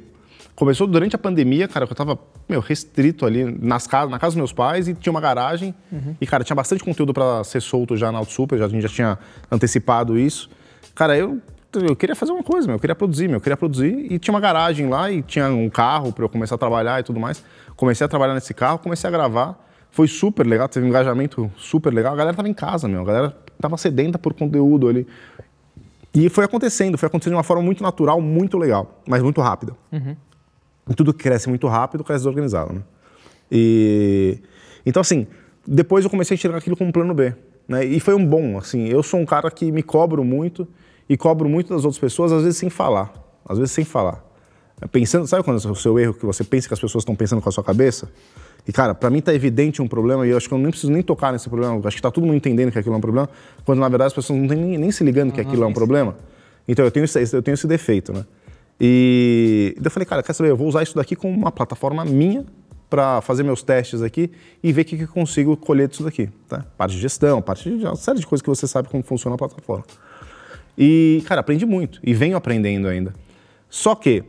Começou durante a pandemia, cara, que eu tava, meu, restrito ali nas casas, na casa dos meus pais e tinha uma garagem. Uhum. E, cara, tinha bastante conteúdo para ser solto já na Auto Super, já, a gente já tinha antecipado isso. Cara, eu, eu queria fazer uma coisa, meu, eu queria produzir, meu, eu queria produzir. E tinha uma garagem lá e tinha um carro para eu começar a trabalhar e tudo mais. Comecei a trabalhar nesse carro, comecei a gravar. Foi super legal, teve um engajamento super legal. A galera tava em casa, meu, a galera tava sedenta por conteúdo ali. E foi acontecendo, foi acontecendo de uma forma muito natural, muito legal, mas muito rápida. Uhum. E tudo que cresce muito rápido, cresce desorganizado, né? E... Então, assim, depois eu comecei a tirar aquilo como um plano B. Né? E foi um bom, assim, eu sou um cara que me cobro muito e cobro muito das outras pessoas, às vezes sem falar. Às vezes sem falar. Pensando, sabe quando é o seu erro que você pensa que as pessoas estão pensando com a sua cabeça? E, cara, para mim tá evidente um problema, e eu acho que eu nem preciso nem tocar nesse problema, acho que tá todo mundo entendendo que aquilo é um problema, quando na verdade as pessoas não estão nem, nem, se ligando que aquilo é um problema. Então eu tenho, esse, eu tenho esse defeito, né? E eu falei, cara, quer saber, eu vou usar isso daqui como uma plataforma minha para fazer meus testes aqui e ver o que, que eu consigo colher disso daqui, tá? Parte de gestão, parte de uma série de coisas que você sabe como funciona a plataforma. E, cara, aprendi muito e venho aprendendo ainda. Só que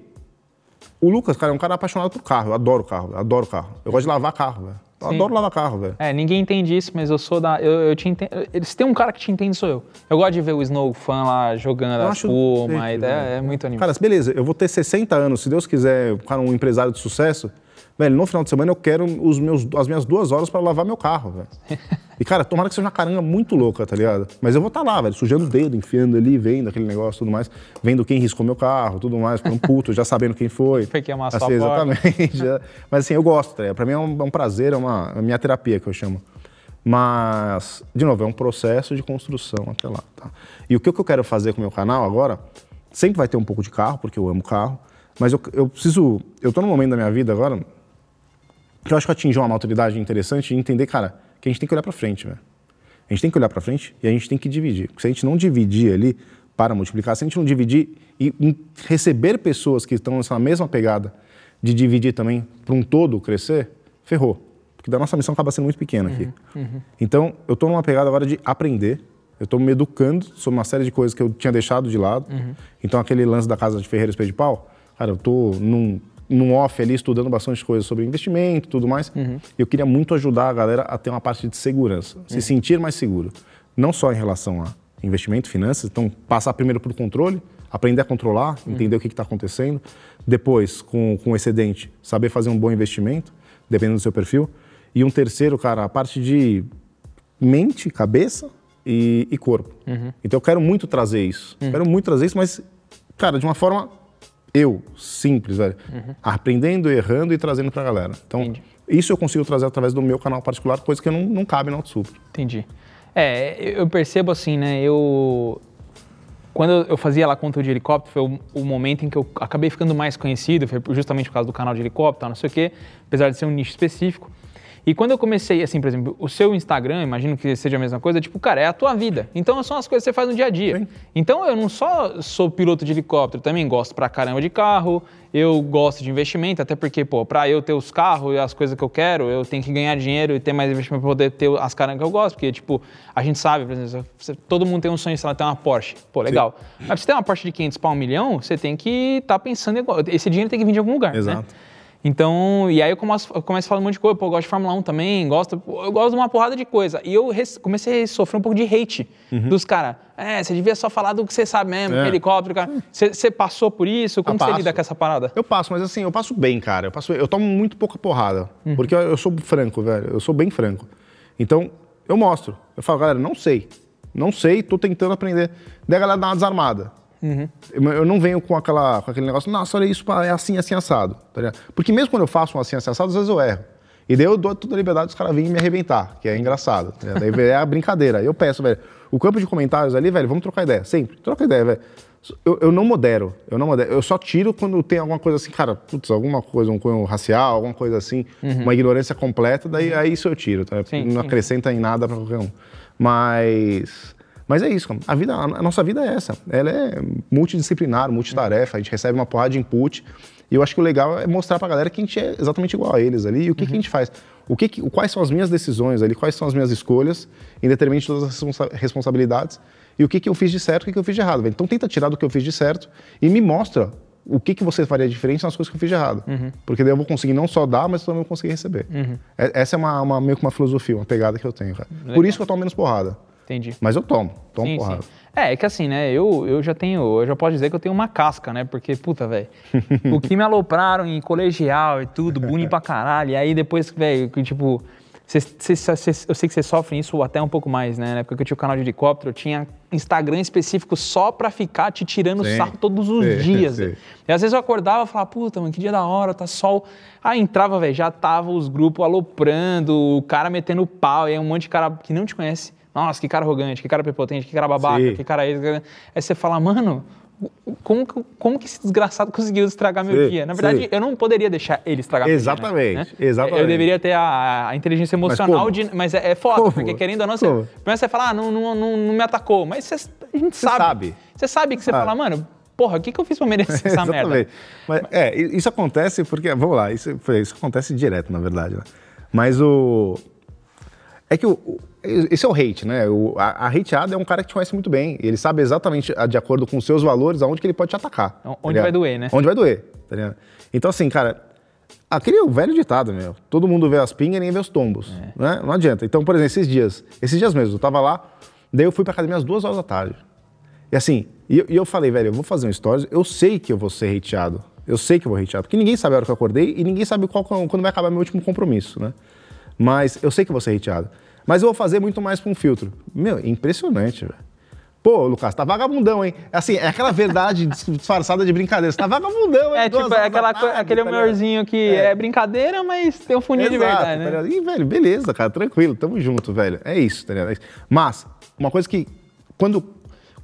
o Lucas, cara, é um cara apaixonado por carro. Eu adoro carro, eu adoro carro. Eu gosto de lavar carro, velho. Eu Sim. adoro lavar carro, velho. É, ninguém entende isso, mas eu sou da. Eu, eu te entendo. Eles têm um cara que te entende, sou eu. Eu gosto de ver o Snow Fan lá jogando eu a espuma, é, é, muito animado. Cara, beleza, eu vou ter 60 anos, se Deus quiser, cara, um empresário de sucesso. Velho, no final de semana eu quero os meus, as minhas duas horas para lavar meu carro, velho. [LAUGHS] E, cara, tomara que seja uma caranga muito louca, tá ligado? Mas eu vou estar tá lá, velho, sujando o dedo, enfiando ali, vendo aquele negócio tudo mais, vendo quem riscou meu carro, tudo mais, um puto, já sabendo quem foi. Foi que amassou assim, Exatamente. Mas assim, eu gosto, tá ligado? Pra mim é um, é um prazer, é uma, é a minha terapia que eu chamo. Mas, de novo, é um processo de construção até lá, tá? E o que eu quero fazer com o meu canal agora, sempre vai ter um pouco de carro, porque eu amo carro, mas eu, eu preciso, eu tô num momento da minha vida agora, que eu acho que atingiu uma maturidade interessante e entender, cara, que a gente tem que olhar para frente, velho. A gente tem que olhar para frente e a gente tem que dividir. Porque se a gente não dividir ali para multiplicar, se a gente não dividir e receber pessoas que estão nessa mesma pegada de dividir também para um todo crescer, ferrou. Porque da nossa missão acaba sendo muito pequena aqui. Uhum, uhum. Então, eu estou numa pegada agora de aprender. Eu estou me educando sobre uma série de coisas que eu tinha deixado de lado. Uhum. Então, aquele lance da casa de Ferreira Espelho de Pau, cara, eu estou num num off ali estudando bastante coisas sobre investimento e tudo mais. Uhum. Eu queria muito ajudar a galera a ter uma parte de segurança, se uhum. sentir mais seguro. Não só em relação a investimento, finanças, então passar primeiro por controle, aprender a controlar, uhum. entender o que está acontecendo. Depois, com, com excedente, saber fazer um bom investimento, dependendo do seu perfil. E um terceiro, cara, a parte de mente, cabeça e, e corpo. Uhum. Então eu quero muito trazer isso. Quero muito trazer isso, mas, cara, de uma forma eu, simples, velho. Aprendendo, errando e trazendo pra galera. Então, Uhum. Entendi. isso eu consigo trazer através do meu canal particular, coisa que não, não cabe no Super. Entendi. É, eu percebo assim, né? Eu. Quando eu- eu fazia lá conteúdo de helicóptero, foi o, o momento em que eu acabei ficando mais conhecido, foi justamente por causa do canal de helicóptero, não sei o quê, apesar de ser um nicho específico. E quando eu comecei, assim, por exemplo, o seu Instagram, imagino que seja a mesma coisa, tipo, cara, é a tua vida. Então são as coisas que você faz no dia a dia. Sim. Então eu não só sou piloto de helicóptero, também gosto pra caramba de carro, eu gosto de investimento, até porque, pô, pra eu ter os carros e as coisas que eu quero, eu tenho que ganhar dinheiro e ter mais investimento pra poder ter as caras que eu gosto, porque, tipo, a gente sabe, por exemplo, todo mundo tem um sonho, sei lá, ter uma Porsche. Pô, legal. Mas pra você ter uma Porsche de 500 para um milhão, você tem que estar pensando igual. Esse dinheiro tem que vir de algum lugar, né? Então, e aí eu começo, eu começo a falar um monte de coisa, pô, eu gosto de Fórmula 1 também, gosto, eu gosto de uma porrada de coisa. E eu comecei a sofrer um pouco de hate dos caras. É, você devia só falar do que você sabe mesmo, Uhum. É. helicóptero, cara. Você, passou por isso? Como Ah, você passo. lida com essa parada? Eu passo, mas assim, eu passo bem, cara. Eu, passo, eu tomo muito pouca porrada. Uhum. Porque eu, eu sou franco, velho. Eu sou bem franco. Então, eu mostro. Eu falo, galera, não sei. Não sei, tô tentando aprender. Daí a galera dá uma desarmada. Uhum. Eu, não venho com, aquela, com aquele negócio, nossa, olha isso, é assim, assim, assado. Tá? Porque mesmo quando eu faço um assim, assim, assado, às vezes eu erro. E daí eu dou toda a liberdade dos caras virem me arrebentar, que é engraçado. Tá? Daí é a brincadeira. Eu peço, velho, o campo de comentários ali, velho, vamos trocar ideia. Sempre, troca ideia, velho. Eu, eu não modero, eu não modero. Eu só tiro quando tem alguma coisa assim, cara, putz, alguma coisa, um cunho racial, alguma coisa assim, uma ignorância completa, daí aí isso eu tiro, tá? Uhum. Sim, não sim. acrescenta em nada pra qualquer um. Mas. Mas é isso. A, vida, a nossa vida é essa. Ela é multidisciplinar, multitarefa, a gente recebe uma porrada de input. E eu acho que o legal é mostrar pra galera que a gente é exatamente igual a eles ali e o que, que a gente faz. O que que- quais são as minhas decisões ali, quais são as minhas escolhas, em detrimento de todas as responsa- responsabilidades, e o que, que eu fiz de certo e o que, que eu fiz de errado. velho. Então tenta tirar do que eu fiz de certo e me mostra o que, que você faria diferente nas coisas que eu fiz de errado. Porque daí eu vou conseguir não só dar, mas também vou conseguir receber. É- Essa é uma, uma- meio que uma filosofia, uma pegada que eu tenho, cara. Por isso que eu tomo menos porrada. Entendi. Mas eu tomo, tomo Sim, porrada. sim. É, é que assim, né, eu, eu já tenho, eu já posso dizer que eu tenho uma casca, né, porque, puta, velho, [LAUGHS] o que me alopraram em colegial e tudo, bullying pra caralho, e aí depois, velho, que, tipo, cê, cê- cê- eu sei que vocês sofrem isso até um pouco mais, né, na época que eu tinha o canal de helicóptero, eu tinha Instagram específico só pra ficar te tirando Sim. sarro todos os Sim, [LAUGHS] dias, sim. E às vezes eu acordava e falava, puta, mano, que dia da hora, tá sol. Aí entrava, velho, já tava os grupos aloprando, o cara metendo pau, e aí um monte de cara que não te conhece. Nossa, que cara arrogante, que cara prepotente, que cara babaca, Sim. que cara esse. que cara- Aí você fala, mano, como, que- como que esse desgraçado conseguiu estragar meu Sim, dia? Na verdade, sim. eu não poderia deixar ele estragar meu dia. Exatamente, né? exatamente. Eu deveria ter a, a inteligência emocional como? de. Mas é, é foda, Como? porque querendo ou não, você, Como? primeiro você fala, ah, não, não, não, não me atacou. Mas você, a gente sabe. sabe. Você sabe que você Sabe. fala, mano, porra, o que, que eu fiz pra merecer [LAUGHS] essa merda? Exatamente. Mas, é, isso acontece porque, vamos lá, isso, isso acontece direto, na verdade. né? Mas o. É que o, o- esse é o hate, né? O, a, a hateada é um cara que te conhece muito bem. Ele sabe exatamente, de acordo com os seus valores, aonde que ele pode te atacar. Onde tá vai doer, né? Onde vai doer, tá ligado? Então, assim, cara, aquele é o velho ditado, meu. Todo mundo vê as pingas e ninguém vê os tombos. É. Né? Não adianta. Então, por exemplo, esses dias, esses dias mesmo, eu tava lá, daí eu fui pra academia às duas horas da tarde. E assim, e, eu- e eu falei, velho, eu vou fazer um stories, eu sei que eu vou ser hateado. Eu sei que eu vou hateado, porque ninguém sabe a hora que eu acordei e ninguém sabe qual, quando vai acabar meu último compromisso, né? Mas eu sei que vou ser hateado. Mas eu vou fazer muito mais com um filtro. Meu, impressionante, velho. Pô, Lucas, tá vagabundão, hein? Assim, é aquela verdade [LAUGHS] disfarçada de brincadeira. Você tá vagabundão, hein? É tipo horas aquela, tarde, aquele tá humorzinho que é. brincadeira, mas tem um funinho de Exato, verdade, tá né? ligado? E, velho, beleza, cara, tranquilo, tamo junto, velho. É isso, tá ligado? É isso. Mas, uma coisa que, quando,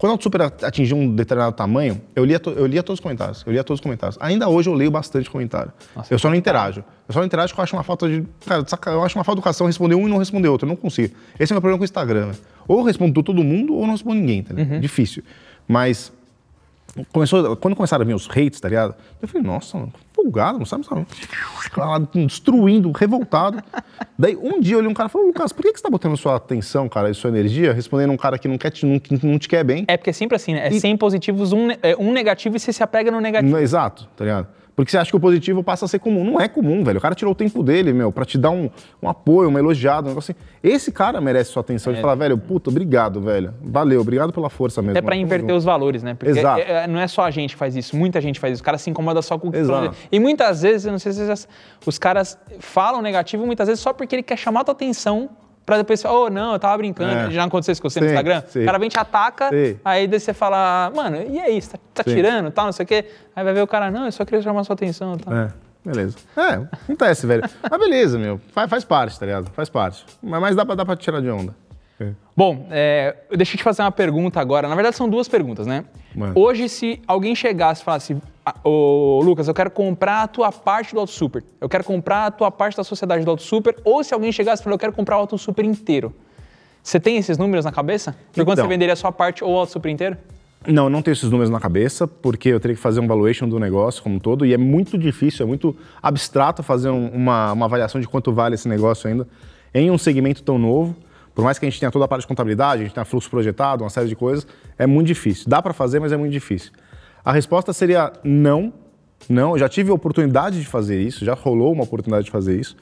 quando o Super atingiu um determinado tamanho, eu lia, eu lia todos os comentários, eu lia todos os comentários. Ainda hoje eu leio bastante comentário. Nossa, eu só não interajo. Eu só não interajo porque eu acho uma falta de, cara, eu acho uma falta de educação responder um e não responder outro, eu não consigo. Esse é o meu problema com o Instagram, velho. Ou eu respondo todo mundo ou não respondo ninguém, tá Uhum. Difícil. Mas começou, quando começaram a vir os hates, tá ligado? Eu falei, nossa, mano, folgado, não sabe, sabe? Lá, destruindo, revoltado. Daí um dia eu olhei um cara e falei, Lucas, por que que você tá botando sua atenção, cara, e sua energia, respondendo um cara que não, quer te, não, não te quer bem? É porque é sempre assim, né? É 100 positivos, um, é, um negativo e você se apega no negativo. Exato, tá ligado? Porque você acha que o positivo passa a ser comum. Não é comum, velho. O cara tirou o tempo dele, meu, pra te dar um, um apoio, uma elogiada, um negócio assim. Esse cara merece sua atenção de falar, velho, puta, obrigado, velho. Valeu, obrigado pela força mesmo. Até pra inverter junto. os valores, né? Porque Exato. é- é- não é só a gente que faz isso, muita gente faz isso. O cara se incomoda só com o que Exato. E muitas vezes, eu não sei se vocês os caras falam negativo, muitas vezes só porque ele quer chamar a tua atenção Pra depois falar, oh, não, eu tava brincando. É. Já aconteceu isso com você no Sim, Instagram? sim. O cara vem te ataca, Sim. aí você fala, mano, e aí, você tá, tá tirando tal, não sei o quê. Aí vai ver o cara, não, eu só queria chamar sua atenção tal. É, beleza. É, acontece, velho. Mas beleza, meu. Faz, faz parte, tá ligado? Faz parte. Mas, mas dá, pra, dá pra tirar de onda. É. Bom, é, deixa eu te fazer uma pergunta agora. Na verdade, são duas perguntas, né? Mano. Hoje, se alguém chegasse e falasse, "Ah, ô Lucas, eu quero comprar a tua parte do Auto Super, eu quero comprar a tua parte da sociedade do Auto Super, ou se alguém chegasse e falasse, eu quero comprar o Auto Super inteiro. Você tem esses números na cabeça? Por quanto Então. você venderia a sua parte ou o Auto Super inteiro? Não, eu não tenho esses números na cabeça, porque eu teria que fazer um valuation do negócio como um todo, e é muito difícil, é muito abstrato fazer um- uma, uma avaliação de quanto vale esse negócio ainda em um segmento tão novo. Por mais que a gente tenha toda a parte de contabilidade, a gente tenha fluxo projetado, uma série de coisas, é muito difícil. Dá para fazer, mas é muito difícil. A resposta seria não, não. Eu já tive a oportunidade de fazer isso, já rolou uma oportunidade de fazer isso,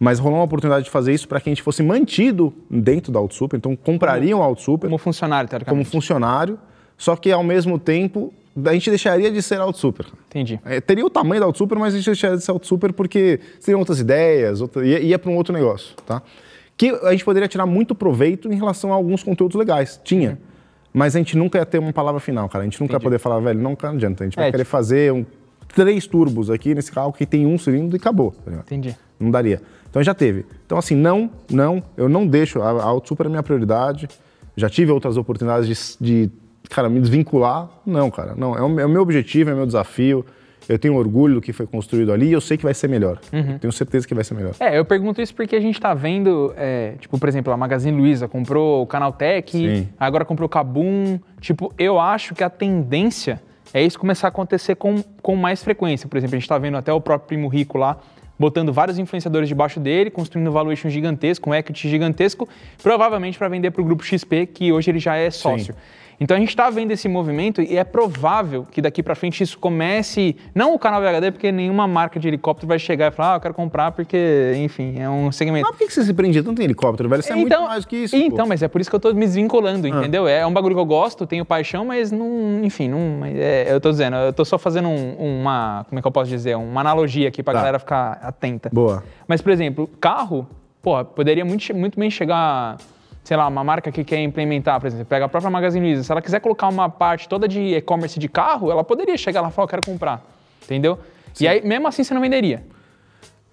mas rolou uma oportunidade de fazer isso para que a gente fosse mantido dentro da Auto Super, então comprariam a Auto Super Como funcionário, como teoricamente. funcionário, só que ao mesmo tempo a gente deixaria de ser Auto Super. Entendi. É, teria o tamanho da Auto Super, mas a gente deixaria de ser Auto Super porque seriam outras ideias, outra, ia, ia para um outro negócio, tá? Que a gente poderia tirar muito proveito em relação a alguns conteúdos legais. Tinha. Mas a gente nunca ia ter uma palavra final, cara. A gente nunca ia poder falar, velho, não adianta. A gente vai É, querer tipo- fazer um, três turbos aqui nesse carro que tem um cilindro e acabou. tá? Entendi. Não daria. Então já teve. Então, assim, não, não, eu não deixo. A, a Auto Super é minha prioridade. Já tive outras oportunidades de, de, cara, me desvincular. Não, cara, não. É o, é o meu objetivo, é o meu desafio. Eu tenho orgulho do que foi construído ali e eu sei que vai ser melhor. Uhum. Tenho certeza que vai ser melhor. É, eu pergunto isso porque a gente tá vendo, é, tipo, por exemplo, a Magazine Luiza comprou o Canaltech, Sim. agora comprou o Kabum. Tipo, eu acho que a tendência é isso começar a acontecer com, com mais frequência. Por exemplo, a gente tá vendo até o próprio Primo Rico lá, botando vários influenciadores debaixo dele, construindo um valuation gigantesco, um equity gigantesco, provavelmente para vender para o grupo XP, que hoje ele já é sócio. Então a gente está vendo esse movimento e é provável que daqui para frente isso comece, não o canal VHD, porque nenhuma marca de helicóptero vai chegar e falar, ah, eu quero comprar porque, enfim, é um segmento. Mas por que você se prendia tanto em helicóptero, velho? Você é muito mais do que isso. Então, pô. Ah. mas é por isso que eu tô me desvinculando, entendeu? É um bagulho que eu gosto, tenho paixão, mas não, enfim, não, é, eu tô dizendo, eu tô só fazendo um- uma, como é que eu posso dizer, uma analogia aqui pra Tá. galera ficar atenta. Boa. Mas, por exemplo, carro, pô, poderia muito, muito bem chegar, sei lá, uma marca que quer implementar, por exemplo, pega a própria Magazine Luiza, se ela quiser colocar uma parte toda de e-commerce de carro, ela poderia chegar lá e falar, eu quero comprar, entendeu? E aí, mesmo assim, você não venderia.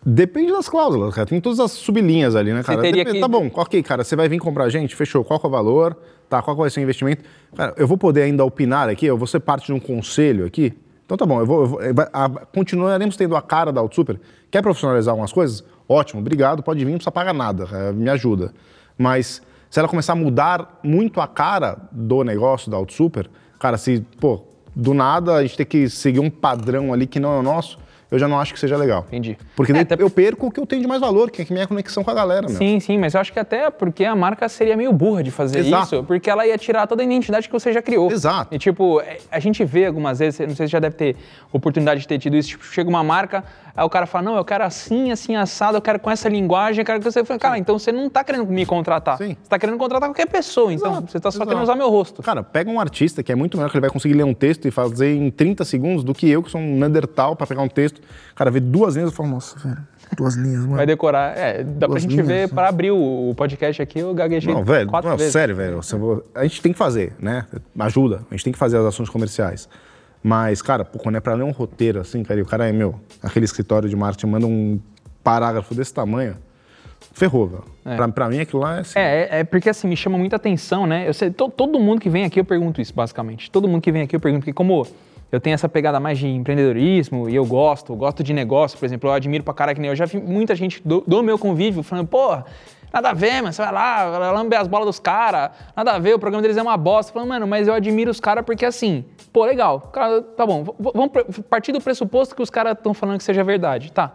Depende das cláusulas, cara. Tem todas as sublinhas ali, né, cara? Depende- que- Tá bom, ok, cara, você vai vir comprar a gente, fechou. Qual que é o valor? Tá, qual vai ser o investimento? Cara, eu vou poder ainda opinar aqui, eu vou ser parte de um conselho aqui. Então tá bom, eu vou, eu vou- vai- a- continuaremos tendo a cara da Super. Quer profissionalizar algumas coisas? Ótimo, obrigado, pode vir, não precisa pagar nada, é, me ajuda. Mas se ela começar a mudar muito a cara do negócio da Super, cara, se, pô, do nada a gente tem que seguir um padrão ali que não é o nosso, eu já não acho que seja legal. Entendi. Porque É, eu perco o que eu tenho de mais valor, que é a minha conexão com a galera, meu. Sim, sim, mas eu acho que até porque a marca seria meio burra de fazer Exato. isso, porque ela ia tirar toda a identidade que você já criou. Exato. E tipo, é, a gente vê algumas vezes, não sei se já deve ter oportunidade de ter tido isso, tipo, chega uma marca, aí o cara fala, não, eu quero assim, assim, assado, eu quero com essa linguagem, eu quero que você... fale, Cara, então você não tá querendo me contratar. Sim. Você tá querendo contratar qualquer pessoa, então Exato, você tá só exato. querendo usar meu rosto. Cara, pega um artista que é muito melhor que ele vai conseguir ler um texto e fazer em 30 segundos do que eu, que sou um Neandertal, pra pegar um texto. Cara, ver duas linhas e falar, nossa, velho, duas linhas, mano. Vai decorar. É, dá pra Duas gente linhas, ver, né? para abrir o, o podcast aqui, eu gaguejei Não, velho, quatro não, vezes. sério, velho. você- A gente tem que fazer, né? Ajuda. A gente tem que fazer as ações comerciais. Mas, cara, pô, quando é pra ler um roteiro assim, cara, e o cara é, meu, aquele escritório de marketing manda um parágrafo desse tamanho, ferrou, velho. Pra, pra mim aquilo lá é assim. É, é, é porque assim, me chama muita atenção, né? Eu sei, to- todo mundo que vem aqui eu pergunto isso, basicamente. Todo mundo que vem aqui eu pergunto, porque como eu tenho essa pegada mais de empreendedorismo e eu gosto, gosto de negócio, por exemplo, eu admiro pra cara que nem eu já vi muita gente do, do meu convívio falando, porra, nada a ver, mas você vai lá, vai lamber as bolas dos caras, nada a ver, o programa deles é uma bosta. Falando, mano, mas eu admiro os caras porque assim, pô, legal, cara, tá bom, vamos partir do pressuposto que os caras estão falando que seja verdade, tá?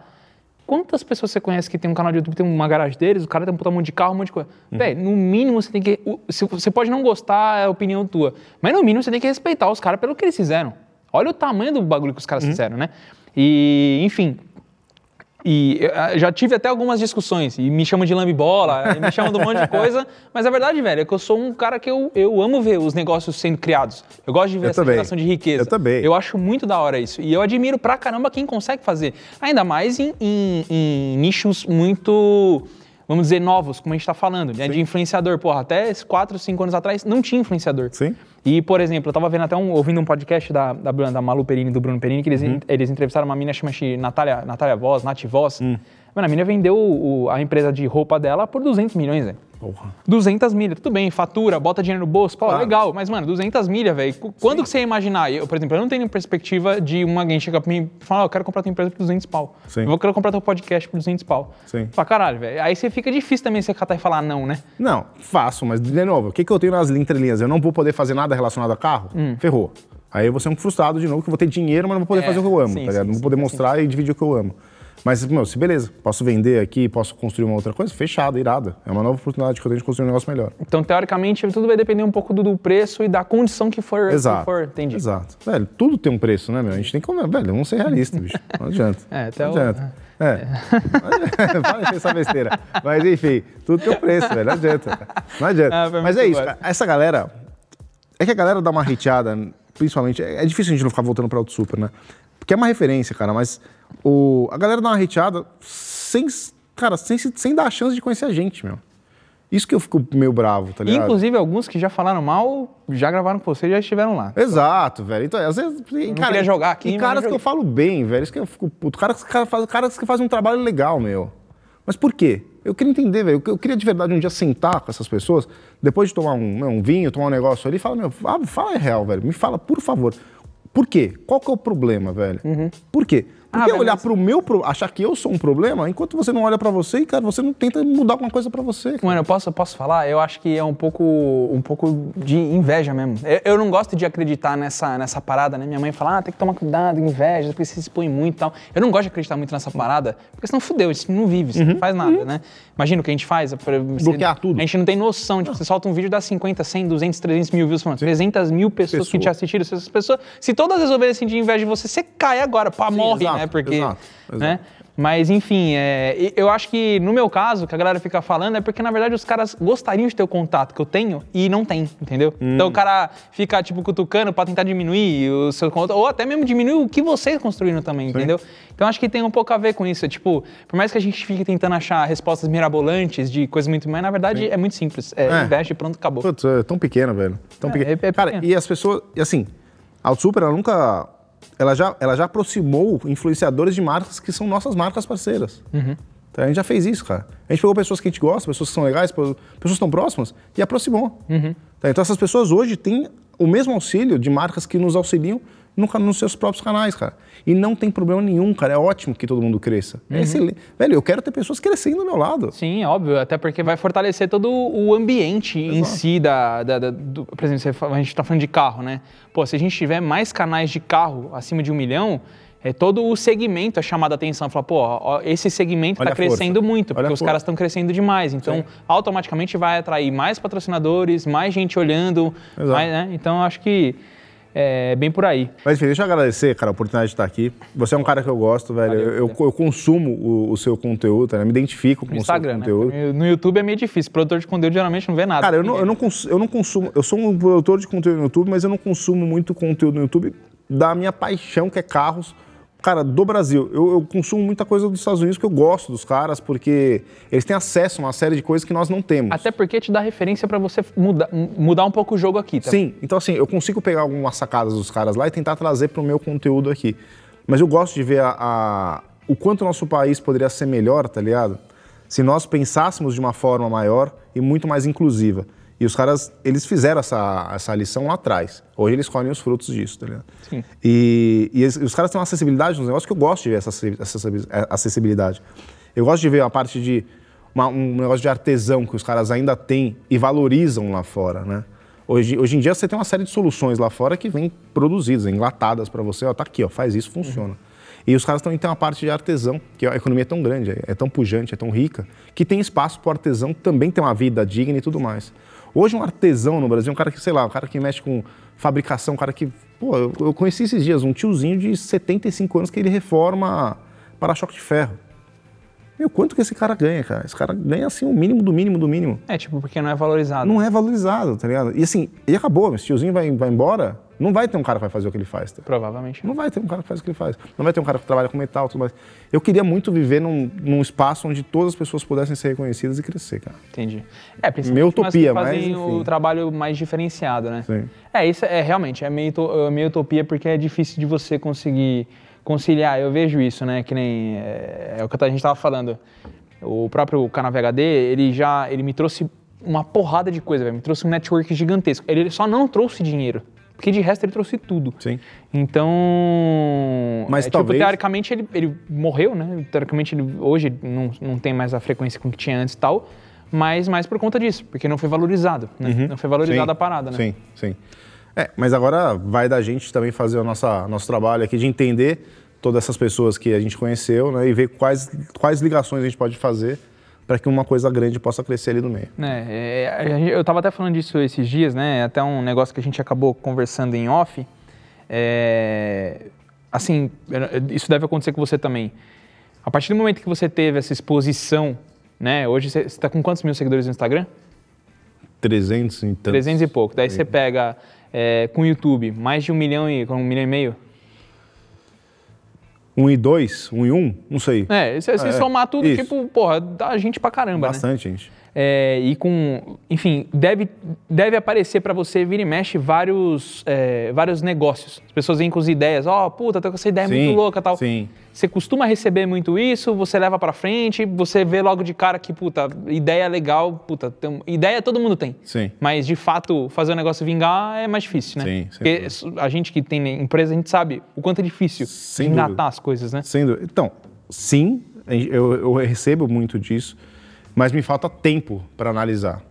Quantas pessoas você conhece que tem um canal de YouTube, tem uma garagem deles, o cara tem um puta monte de carro, um monte de coisa. Véi, no mínimo você tem que. Você pode não gostar, é a opinião tua. Mas no mínimo você tem que respeitar os caras pelo que eles fizeram. Olha o tamanho do bagulho que os caras fizeram, né? E, enfim. E ah, já tive até algumas discussões, e me chamam de lambibola, me chamam de um monte de coisa, [LAUGHS] mas a verdade, velho, é que eu sou um cara que eu, eu amo ver os negócios sendo criados. Eu gosto de ver Eu essa também. geração de riqueza. Eu também. Eu acho muito da hora isso. E eu admiro pra caramba quem consegue fazer. Ainda mais em, em- em nichos muito vamos dizer, novos, como a gente tá falando, né, de influenciador. Porra, até 4, 5 anos atrás não tinha influenciador. Sim. E, por exemplo, eu tava vendo até um, ouvindo um podcast da, da, da Malu Perini do Bruno Perini, que eles, Uhum. eles entrevistaram uma mina chama-se Natália, Natália Voz, Nath Voz. Hum. Mano, a mina vendeu o- a empresa de roupa dela por 200 milhões, velho. Porra. 200 milhas, tudo bem, fatura, bota dinheiro no bolso, pô, Claro. legal, mas, mano, 200 milhas, velho. Qu- Quando que você ia imaginar? Eu, por exemplo, eu não tenho perspectiva de uma alguém chegar pra mim e falar, "Ó, eu quero comprar tua empresa por 200 pau. Sim. Eu querer comprar teu podcast por 200 pau. Sim. Pra caralho, velho. Aí você fica difícil também você catar e falar não, né? Não, faço, mas de novo, o que, que eu tenho nas entrelinhas? Eu não vou poder fazer nada relacionado a carro? Ferrou. Aí eu vou ser um frustrado de novo, que eu vou ter dinheiro, mas não vou poder É, fazer o que eu amo, sim, tá ligado? sim, não vou poder sim. mostrar e dividir o que eu amo. Mas, meu, se beleza, posso vender aqui, posso construir uma outra coisa, fechado, irada. É uma nova oportunidade que eu tenho de construir um negócio melhor. Então, teoricamente, tudo vai depender um pouco do, do preço e da condição que for. que Exato. for entendi. Exato. Velho, tudo tem um preço, né, meu? A gente tem que. Velho, vamos ser realistas, bicho. Não adianta. [LAUGHS] É, até não o- adianta. É. Para de pensar besteira. Mas enfim, tudo tem um preço, velho. Não adianta. Não adianta. Ah, Mas é isso, cara. Essa galera. É que a galera dá uma hateada, principalmente. É é difícil a gente não ficar voltando pra Auto Super, né? Porque é uma referência, cara, mas o, a galera dá uma hateada sem. Cara, sem, se- sem dar a chance de conhecer a gente, meu. Isso que eu fico meio bravo, tá ligado? inclusive, alguns que já falaram mal, já gravaram com você e já estiveram lá. Exato, velho. Então, às vezes. e, não queria jogar aqui, E caras que eu falo bem, velho. Isso que eu fico puto. Caras, fazem, caras que fazem um trabalho legal, meu. Mas por quê? Eu queria entender, velho. Eu queria de verdade um dia sentar com essas pessoas, depois de tomar um, meu, um vinho, tomar um negócio ali, e falar, meu, fala a real, velho. Me fala, por favor. Por quê? Qual que é o problema, velho? Por quê? Por Ah, que olhar pro meu, pro- achar que eu sou um problema, enquanto você não olha pra você e, cara, você não tenta mudar alguma coisa pra você? cara? Mano, eu posso, eu posso falar? Eu acho que é um pouco, um pouco de inveja mesmo. Eu, eu não gosto de acreditar nessa, nessa parada, né? Minha mãe fala, ah, tem que tomar cuidado, inveja, porque você se expõe muito e tal. Eu não gosto de acreditar muito nessa parada, porque senão fudeu, gente não vive, você não faz nada, né? Imagina o que a gente faz. você- Bloquear tudo. A gente não tem noção, tipo, você solta um vídeo, dá 50, 100, 200, 300 mil views, mano, 300 mil pessoas que Pessoa. te assistiram. Se essas pessoas, se todas resolvessem de inveja de você, você cai agora, pá, morre, exato, né? Porque, exato, né? Mas, enfim, é, eu acho que no meu caso, que a galera fica falando, é porque, na verdade, os caras gostariam de ter o contato que eu tenho e não tem, entendeu? Hum. Então o cara fica, tipo, cutucando pra tentar diminuir o seu contato, ou até mesmo diminuir o que vocês construíram também, entendeu? Então acho que tem um pouco a ver com isso. Tipo, por mais que a gente fique tentando achar respostas mirabolantes de coisas muito mais, na verdade é muito simples. É, É. investe e pronto, acabou. Putz, é tão pequena, velho. Tão É, é- é Cara, pequena. e as pessoas. E assim, a Autosuper, ela nunca. Ela já, ela já aproximou influenciadores de marcas que são nossas marcas parceiras. Uhum. Tá? A gente já fez isso, cara. A gente pegou pessoas que a gente gosta, pessoas que são legais, pessoas que estão próximas e aproximou. Uhum. Tá? Então essas pessoas hoje têm o mesmo auxílio de marcas que nos auxiliam no nos seus próprios canais, cara. E não tem problema nenhum, cara. É ótimo que todo mundo cresça. Uhum. É excelente. Velho, eu quero ter pessoas crescendo do meu lado. Sim, é óbvio, até porque vai fortalecer todo o ambiente em si da, da- da- do, por exemplo, a gente está falando de carro, né? Pô, se a gente tiver mais canais de carro acima de um milhão, é todo o segmento é chamado a atenção. Fala, pô, ó, esse segmento está a força. crescendo muito, porque os caras estão crescendo demais. Então, Sim. automaticamente vai atrair mais patrocinadores, mais gente olhando, Exato. mais, né? Então, eu acho que é bem por aí. Mas enfim, deixa eu agradecer, cara, a oportunidade de estar aqui. Você é um cara que eu gosto, velho. Valeu, eu, eu, eu consumo o, o seu conteúdo, né? me identifico com No o seu Instagram, né? conteúdo. No YouTube é meio difícil. Produtor de conteúdo geralmente não vê nada. Cara, eu não, eu, não eu não consumo. Eu sou um produtor de conteúdo no YouTube, mas eu não consumo muito conteúdo no YouTube da minha paixão, que é carros. Cara, do Brasil. Eu, eu consumo muita coisa dos Estados Unidos, que eu gosto dos caras, porque eles têm acesso a uma série de coisas que nós não temos. Até porque te dá referência pra você mudar, mudar um pouco o jogo aqui, tá? Sim, então assim, eu consigo pegar algumas sacadas dos caras lá e tentar trazer para o meu conteúdo aqui. Mas eu gosto de ver a, a- o quanto o nosso país poderia ser melhor, tá ligado? Se nós pensássemos de uma forma maior e muito mais inclusiva. E os caras, eles fizeram essa, essa lição lá atrás. Hoje eles colhem os frutos disso, tá ligado? Sim. E, e os caras têm uma acessibilidade nos negócios que eu gosto de ver essa essa acessibilidade. Eu gosto de ver a parte de uma- um negócio de artesão que os caras ainda têm e valorizam lá fora, né? Hoje, hoje em dia você tem uma série de soluções lá fora que vêm produzidas, enlatadas para você, ó, tá aqui, ó, faz isso, funciona. E os caras também têm uma parte de artesão, que a economia é tão grande, é- é tão pujante, é tão rica, que tem espaço para o artesão também ter uma vida digna e tudo mais. Hoje um artesão no Brasil, um cara que, sei lá, um cara que mexe com fabricação, um cara que, pô, eu, eu conheci esses dias um tiozinho de 75 anos que ele reforma para-choque de ferro. Meu, quanto que esse cara ganha, cara? Esse cara ganha, assim, o mínimo do mínimo do mínimo. É, tipo, porque não é valorizado. Não é valorizado, tá ligado? E assim, e acabou, esse tiozinho vai, vai embora, Não vai ter um cara que vai fazer o que ele faz. Tá? Provavelmente. Não vai ter um cara que faz o que ele faz. Não vai ter um cara que trabalha com metal, tudo mais. Eu queria muito viver num, num espaço onde todas as pessoas pudessem ser reconhecidas e crescer, cara. Entendi. É, principalmente Minha que utopia, fazem mas, enfim. o trabalho mais diferenciado, né? Sim. É, isso é realmente, é meio, é meio utopia porque é difícil de você conseguir conciliar. Eu vejo isso, né? Que nem é, é o que a gente estava falando. O próprio canal VHD, ele já ele me trouxe uma porrada de coisa, velho. Me trouxe um network gigantesco. Ele só não trouxe dinheiro. Porque de resto ele trouxe tudo. Sim. Então. Mas é, talvez- Tipo, teoricamente ele, ele morreu, né? Teoricamente ele hoje não, não tem mais a frequência com que tinha antes e tal. Mas mais por conta disso, porque não foi valorizado, né? Não foi valorizada Uhum. A parada, né? Sim, sim. É, mas agora vai da gente também fazer o nossa, nosso trabalho aqui de entender todas essas pessoas que a gente conheceu né, e ver quais, quais ligações a gente pode fazer para que uma coisa grande possa crescer ali no meio. É, gente- eu estava até falando disso esses dias, né? Até um negócio que a gente acabou conversando em off. É, assim, isso deve acontecer com você também. A partir do momento que você teve essa exposição, né? Hoje você está com quantos mil seguidores no Instagram? 300 e tantos. 300 e pouco. Daí você pega é, com o YouTube mais de um milhão e com um milhão e meio. Um e dois, um e um, não sei. É, se você É, somar tudo, isso. tipo, porra, dá gente pra caramba, né? Bastante, gente. É, e com, enfim, deve, deve aparecer para você, vira e mexe, vários, é, vários negócios. As pessoas vêm com as ideias, ó, puta, tô com essa ideia Sim, muito louca tal. sim. Você costuma receber muito isso, você leva pra frente, você vê logo de cara que, puta, ideia legal, puta, tem- ideia todo mundo tem. Sim. Mas, de fato, fazer o negócio vingar é mais difícil, né? Sim, sem Porque a gente que tem empresa, a gente sabe o quanto é difícil Sem engatar dúvida. as coisas, né? Sendo, então, sim, eu, eu recebo muito disso, mas me falta tempo para analisar.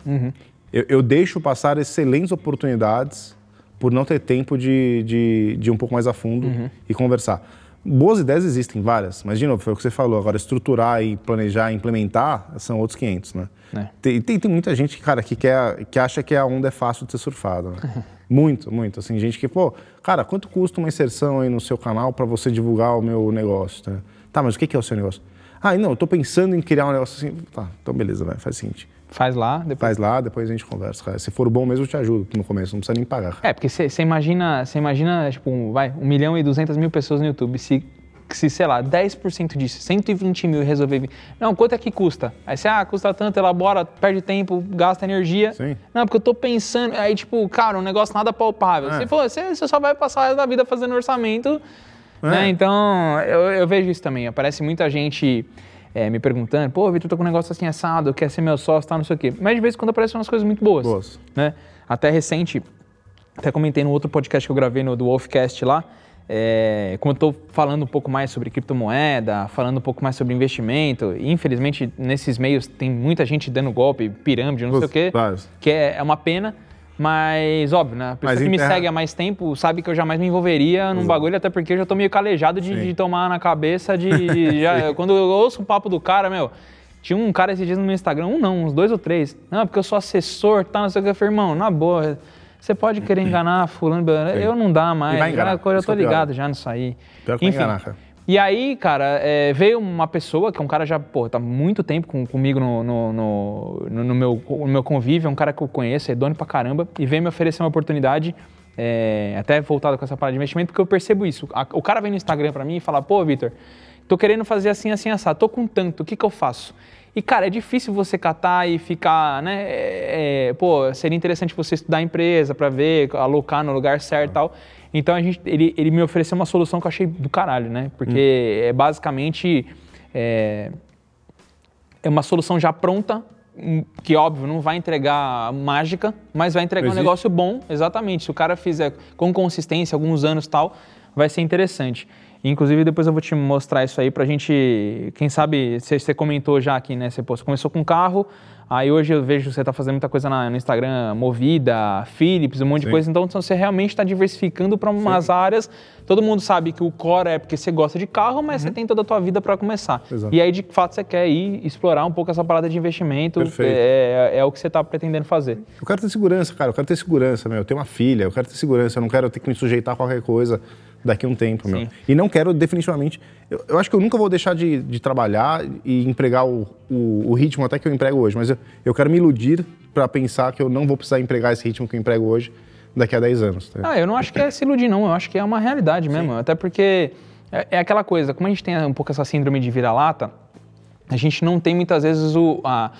Eu, eu deixo passar excelentes oportunidades por não ter tempo de, de, de ir um pouco mais a fundo e conversar. Boas ideias existem, várias, mas, de novo, foi o que você falou. Agora, estruturar e planejar e implementar são outros 500, né? É. Tem, tem, tem muita gente, cara, que, quer, que acha que a onda é fácil de ser surfada. Né? [LAUGHS] muito, muito. Assim, gente que, pô, cara, quanto custa uma inserção aí no seu canal para você divulgar o meu negócio? Né? Tá, mas o que que é o seu negócio? Ah, não, eu tô pensando em criar um negócio assim. Tá, então beleza, vai, faz o seguinte. Faz lá, depois Faz lá, depois a gente conversa, cara. Se for bom mesmo, eu te ajudo no começo, não precisa nem pagar. É, porque você imagina, você imagina, tipo, um, vai, 1 milhão e 200 mil pessoas no YouTube, se, se sei lá, 10% disso, 120 mil resolver... Não, quanto é que custa? Aí você, ah, custa tanto, elabora, perde tempo, gasta energia. Sim. Não, porque eu tô pensando... Aí, tipo, cara, um negócio nada palpável. É. Se for, você, você só vai passar o resto da vida fazendo orçamento, né? É. Então, eu, eu vejo isso também. Aparece muita gente... é, me perguntando, pô, Vitor, tô com um negócio assim assado, quer ser meu sócio, tá, não sei o quê. Mas de vez em quando aparecem umas coisas muito boas Boas. né? Até recente, até comentei no outro podcast que eu gravei no do Wolfcast lá, é, como eu estou falando um pouco mais sobre criptomoeda, falando um pouco mais sobre investimento, e infelizmente nesses meios tem muita gente dando golpe, pirâmide, não sei o quê, Vários. que é, é uma pena, mas óbvio, né? A pessoa Mas que me enterra- segue há mais tempo sabe que eu jamais me envolveria num bagulho, até porque eu já tô meio calejado de, de tomar na cabeça de. [LAUGHS] já- quando eu ouço o papo do cara, meu. Tinha um cara esses dias no meu Instagram, um não, uns dois ou três. Não, porque eu sou assessor, tá, não sei o que. Eu falei, irmão, na boa, você pode querer [CLEARS THROAT] enganar fulano, eu não dá mais. E vai enganar, já, eu tô é ligado já nisso aí. Pior que vai enganar, cara. E aí, cara, é, veio uma pessoa, que é um cara já, pô, tá muito tempo com- comigo no, no, no, no- meu, no meu convívio, é um cara que eu conheço, é dono pra caramba, e veio me oferecer uma oportunidade, é, até voltado com essa parada de investimento, porque eu percebo isso. A- o cara vem no Instagram pra mim e fala, pô, Vitor, tô querendo fazer assim, assim, assado, tô com tanto, o que que eu faço? E, cara, é difícil você catar e ficar, né? é, é, pô, seria interessante você estudar a empresa pra ver, alocar no lugar certo e tal. Então, a gente, ele, ele me ofereceu uma solução que eu achei do caralho, né? Porque é basicamente é, é uma solução já pronta, hum, que óbvio não vai entregar mágica, mas vai entregar um Existe. negócio bom, exatamente. Se o cara fizer com consistência, alguns anos e tal, vai ser interessante. Inclusive, depois eu vou te mostrar isso aí pra gente. Quem sabe, você comentou já aqui, né? Você começou com carro, aí hoje eu vejo que você tá fazendo muita coisa na- no Instagram, Movida, Philips, um monte de Sim. coisa. Então, você realmente está diversificando para umas áreas. Todo mundo sabe que o core é porque você gosta de carro, mas você tem toda a tua vida para começar. Uhum. Exato. E aí, de fato, você quer ir explorar um pouco essa parada de investimento. Perfeito. É, é o que você está pretendendo fazer. Eu quero ter segurança, cara. Eu quero ter segurança, meu. Eu tenho uma filha, eu quero ter segurança. Eu não quero ter que me sujeitar a qualquer coisa daqui a um tempo, meu. Sim. E não quero definitivamente. Eu, eu acho que eu nunca vou deixar de, de trabalhar e empregar o, o, o ritmo até que eu emprego hoje. Mas eu, eu quero me iludir para pensar que eu não vou precisar empregar esse ritmo que eu emprego hoje daqui a 10 anos. Tá? Ah, eu não acho que é se iludir, não. Eu acho que é uma realidade mesmo. Sim. Até porque é, é, aquela coisa, como a gente tem um pouco essa síndrome de vira-lata, a gente não tem muitas vezes o, a,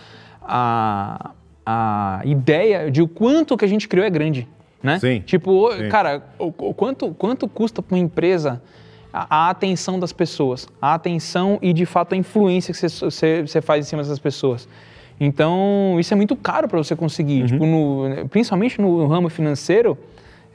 a, a ideia de o quanto que a gente criou é grande. Né? Sim. Tipo, Sim. cara, o, o, quanto, quanto custa para uma empresa a, a, atenção das pessoas, a atenção e de fato a influência que você, faz em cima dessas pessoas. Então, isso é muito caro para você conseguir. Uhum. Tipo, no, principalmente no ramo financeiro,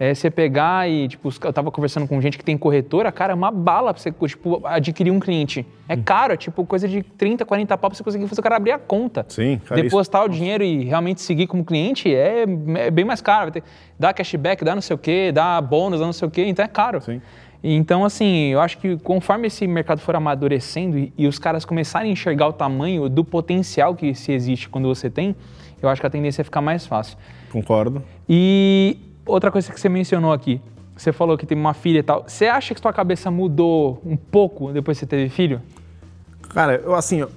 é, você pegar e, tipo, eu tava conversando com gente que tem corretora, cara, é uma bala pra você, tipo, adquirir um cliente. É uhum. caro, é tipo coisa de 30, 40 pau pra você conseguir fazer o cara abrir a conta. Sim, cara, Depositar isso. o dinheiro e realmente seguir como cliente é, é bem mais caro. Vai ter, dá cashback, dá não sei o quê, dá bônus, dá não sei o quê, então é caro. Sim. Então, assim, eu acho que conforme esse mercado for amadurecendo e, e, os caras começarem a enxergar o tamanho do potencial que se existe quando você tem, eu acho que a tendência é ficar mais fácil. Concordo. E outra coisa que você mencionou aqui, você falou que tem uma filha e tal. Você acha que sua cabeça mudou um pouco depois que você teve filho? Cara, eu assim, eu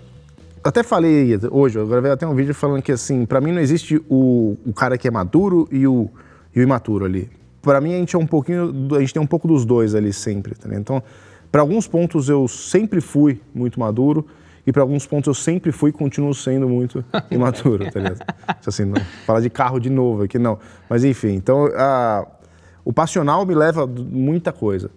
até falei hoje, eu gravei até um vídeo falando que assim, para mim não existe o, o cara que é maduro e o, e o imaturo ali para mim a gente é um pouquinho, a gente tem um pouco dos dois ali sempre, tá Então, para alguns pontos eu sempre fui muito maduro e para alguns pontos eu sempre fui e continuo sendo muito [LAUGHS] imaturo, tá ligado? Assim, não, falar de carro de novo aqui não, mas enfim. Então, a, o passional me leva a muita coisa.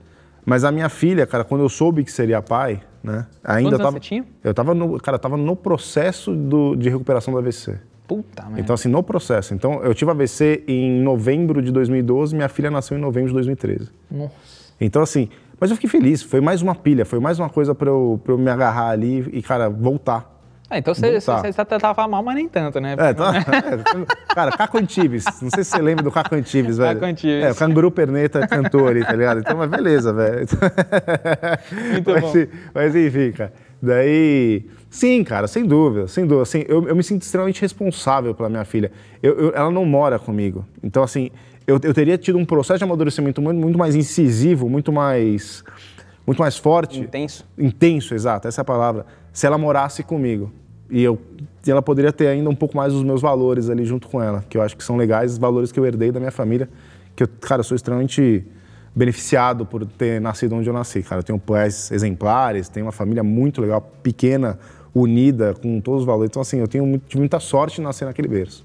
Mas a minha filha, cara, quando eu soube que seria pai, né? Ainda Quantos tava, você tinha? Eu tava no, cara, tava no processo do, de recuperação do AVC. Puta merda. Então, assim, no processo. Então, eu tive AVC em novembro de 2012, minha filha nasceu em novembro de 2013. Nossa. Então, assim, mas eu fiquei feliz. Foi mais uma pilha, foi mais uma coisa para eu, pra eu me agarrar ali e, cara, voltar. Ah, então você, você, você tava mal, mas nem tanto, né? É, tá, é, [LAUGHS] cara, Caco Antibes. Não sei se você lembra do Caco Antibes, velho. Caco Antibes. É, o Canguru Perneta cantou ali, tá ligado? Então, mas beleza, velho. [LAUGHS] Muito mas, bom. Mas enfim, cara. Daí, sim, cara, sem dúvida, sem dúvida. Assim, eu, eu me sinto extremamente responsável pela minha filha. Eu, eu, ela não mora comigo. Então, assim, eu, eu teria tido um processo de amadurecimento muito, muito mais incisivo, muito mais, muito mais forte. Intenso. Intenso, exato, essa é a palavra. Se ela morasse comigo. E, eu, e ela poderia ter ainda um pouco mais os meus valores ali junto com ela, que eu acho que são legais, os valores que eu herdei da minha família, que eu, cara, eu sou extremamente beneficiado por ter nascido onde eu nasci, cara. Eu tenho pais exemplares, tenho uma família muito legal, pequena, unida, com todos os valores. Então, assim, eu tenho muita sorte de nascer naquele berço.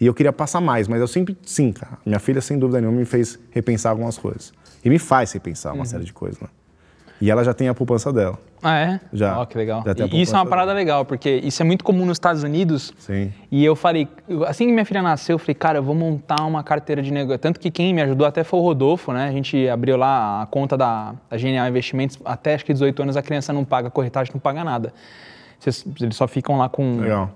E eu queria passar mais, mas eu sempre, sim, cara. Minha filha, sem dúvida nenhuma, me fez repensar algumas coisas. E me faz repensar uma uhum. série de coisas, né? E ela já tem a poupança dela. Ah, é? Já. Ó, que legal. e isso é uma parada dela. legal, porque isso é muito comum nos Estados Unidos. Sim. E eu falei, assim que minha filha nasceu, eu falei, cara, eu vou montar uma carteira de negócio. Tanto que quem me ajudou até foi o Rodolfo, né? A gente abriu lá a conta da, da Genial Investimentos. Até acho que 18 anos a criança não paga corretagem, não paga nada. Eles só ficam lá com, Legal.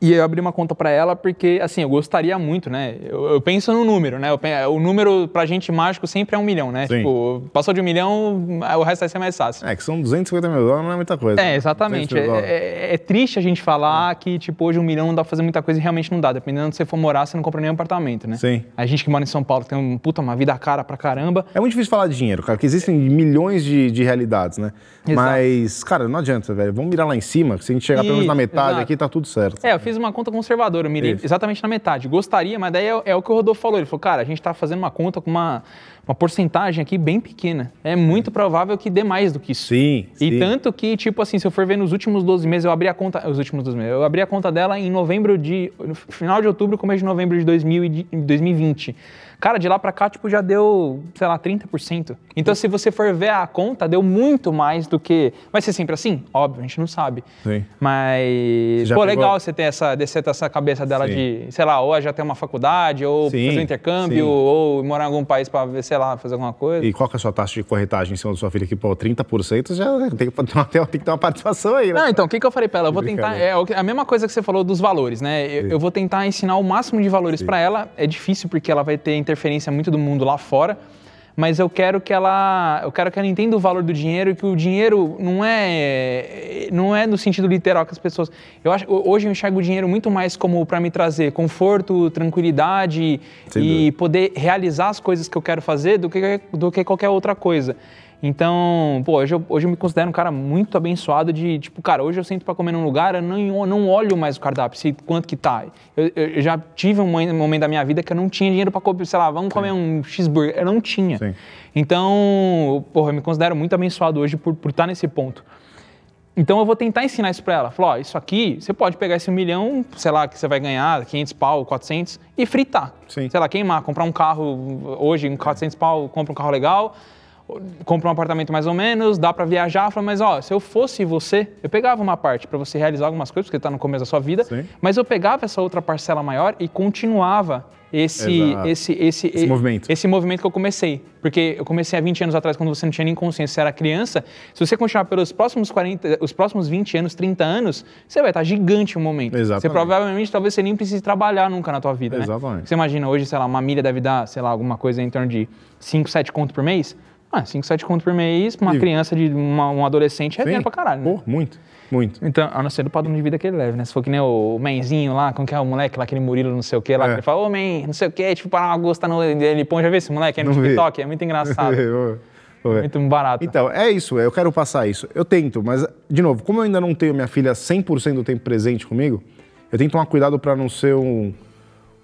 E eu abri uma conta para ela porque, assim, eu gostaria muito, né? Eu, eu penso no número, né? Eu, o número pra gente mágico sempre é um milhão, né? Sim. Tipo, passou de um milhão, o resto vai ser mais fácil. É, que são 250 mil dólares, não é muita coisa. É, exatamente. É, é, é, triste a gente falar é. que, tipo, hoje um milhão não dá pra fazer muita coisa e realmente não dá. Dependendo de onde você for morar, você não compra nenhum apartamento, né? Sim. A gente que mora em São Paulo tem um, puta, uma vida cara pra caramba. É muito difícil falar de dinheiro, cara, porque existem milhões de, de realidades, né? Exato. Mas, cara, não adianta, velho. Vamos mirar lá em cima, se a gente chegar pelo menos na metade exato. aqui, tá tudo certo. É, eu fiz uma conta conservadora conservador, eu mirei Isso. exatamente na metade. Gostaria, mas daí é, é, o que o Rodolfo falou. Ele falou, cara, a gente está fazendo uma conta com uma, uma porcentagem aqui bem pequena. É muito provável que dê mais do que isso. Sim. E sim. tanto que, tipo assim, se eu for ver nos últimos 12 meses, eu abri a conta. Os últimos 12 meses, eu abri a conta dela em novembro de. No final de outubro, começo de novembro de 2020. Cara, de lá para cá, tipo, já deu, sei lá, 30%. Então, se você for ver a conta, deu muito mais do que. Vai ser sempre assim? Óbvio, a gente não sabe. Sim. Mas. Pô, pegou... legal você ter essa, descer essa cabeça dela Sim. de, sei lá, ou já ter uma faculdade, ou Sim. fazer um intercâmbio, Sim. ou morar em algum país para, sei lá, fazer alguma coisa. E qual que é a sua taxa de corretagem em cima da sua filha? Que, pô, 30% já [LAUGHS] tem que, ter, tem que ter uma participação aí, né? Não, então, o que, que eu falei para ela? Eu vou tentar. É a mesma coisa que você falou dos valores, né? Eu, eu vou tentar ensinar o máximo de valores para ela. É difícil porque ela vai ter interferência muito do mundo lá fora, mas eu quero que ela, eu quero que ela entenda o valor do dinheiro e que o dinheiro não é, não é no sentido literal que as pessoas. Eu acho, hoje eu enxergo o dinheiro muito mais como para me trazer conforto, tranquilidade Sem e dúvida. poder realizar as coisas que eu quero fazer do que do que qualquer outra coisa. Então, pô, hoje eu, hoje eu me considero um cara muito abençoado de, tipo, cara, hoje eu sento pra comer num lugar, eu não, não olho mais o cardápio, se, quanto que tá. Eu, eu- já tive um momento da minha vida que eu não tinha dinheiro pra comer, sei lá, vamos comer um cheeseburger. Eu não tinha. Sim. Então, porra, eu me considero muito abençoado hoje por, por estar nesse ponto. Então eu vou tentar ensinar isso pra ela. Falar, ó, isso aqui, você pode pegar esse um milhão, sei lá, que você vai ganhar, 500 pau, 400, e fritar. Sim. Sei lá, queimar, comprar um carro hoje, em 400 pau, compra um carro legal, compra um apartamento mais ou menos, dá pra viajar. Fala, mas ó, se eu fosse você, eu pegava uma parte pra você realizar algumas coisas, porque tá no começo da sua vida, Sim. mas eu pegava essa outra parcela maior e continuava esse, esse, esse, Esse movimento. esse movimento que eu comecei. Porque eu comecei há 20 anos atrás, quando você não tinha nem consciência, você era criança. Se você continuar pelos próximos 40, os próximos 20 anos, 30 anos, você vai estar gigante no momento. Você Exatamente. provavelmente, talvez você nem precise trabalhar nunca na tua vida, né? Exatamente. Você imagina hoje, sei lá, uma milha deve dar, sei lá, alguma coisa em torno de 5, 7 conto por mês? Ah, 5, 7 conto por mês, uma E- criança de uma, um adolescente é Sim. dinheiro pra caralho, né? Pô, muito, muito. Então, a não ser do padrão de vida que ele leva, né? Se for que nem o Menzinho lá, como que é o moleque lá, aquele Murilo não sei o que lá, É. que ele fala, ô Men, não sei o que, tipo, para uma gosta no ele põe, já vê esse moleque aí no Não vi. TikTok? É muito engraçado, [LAUGHS] ô, muito barato. Então, é isso, eu quero passar isso. Eu tento, mas, de novo, como eu ainda não tenho minha filha 100% do tempo presente comigo, eu tenho que tomar cuidado para não ser um,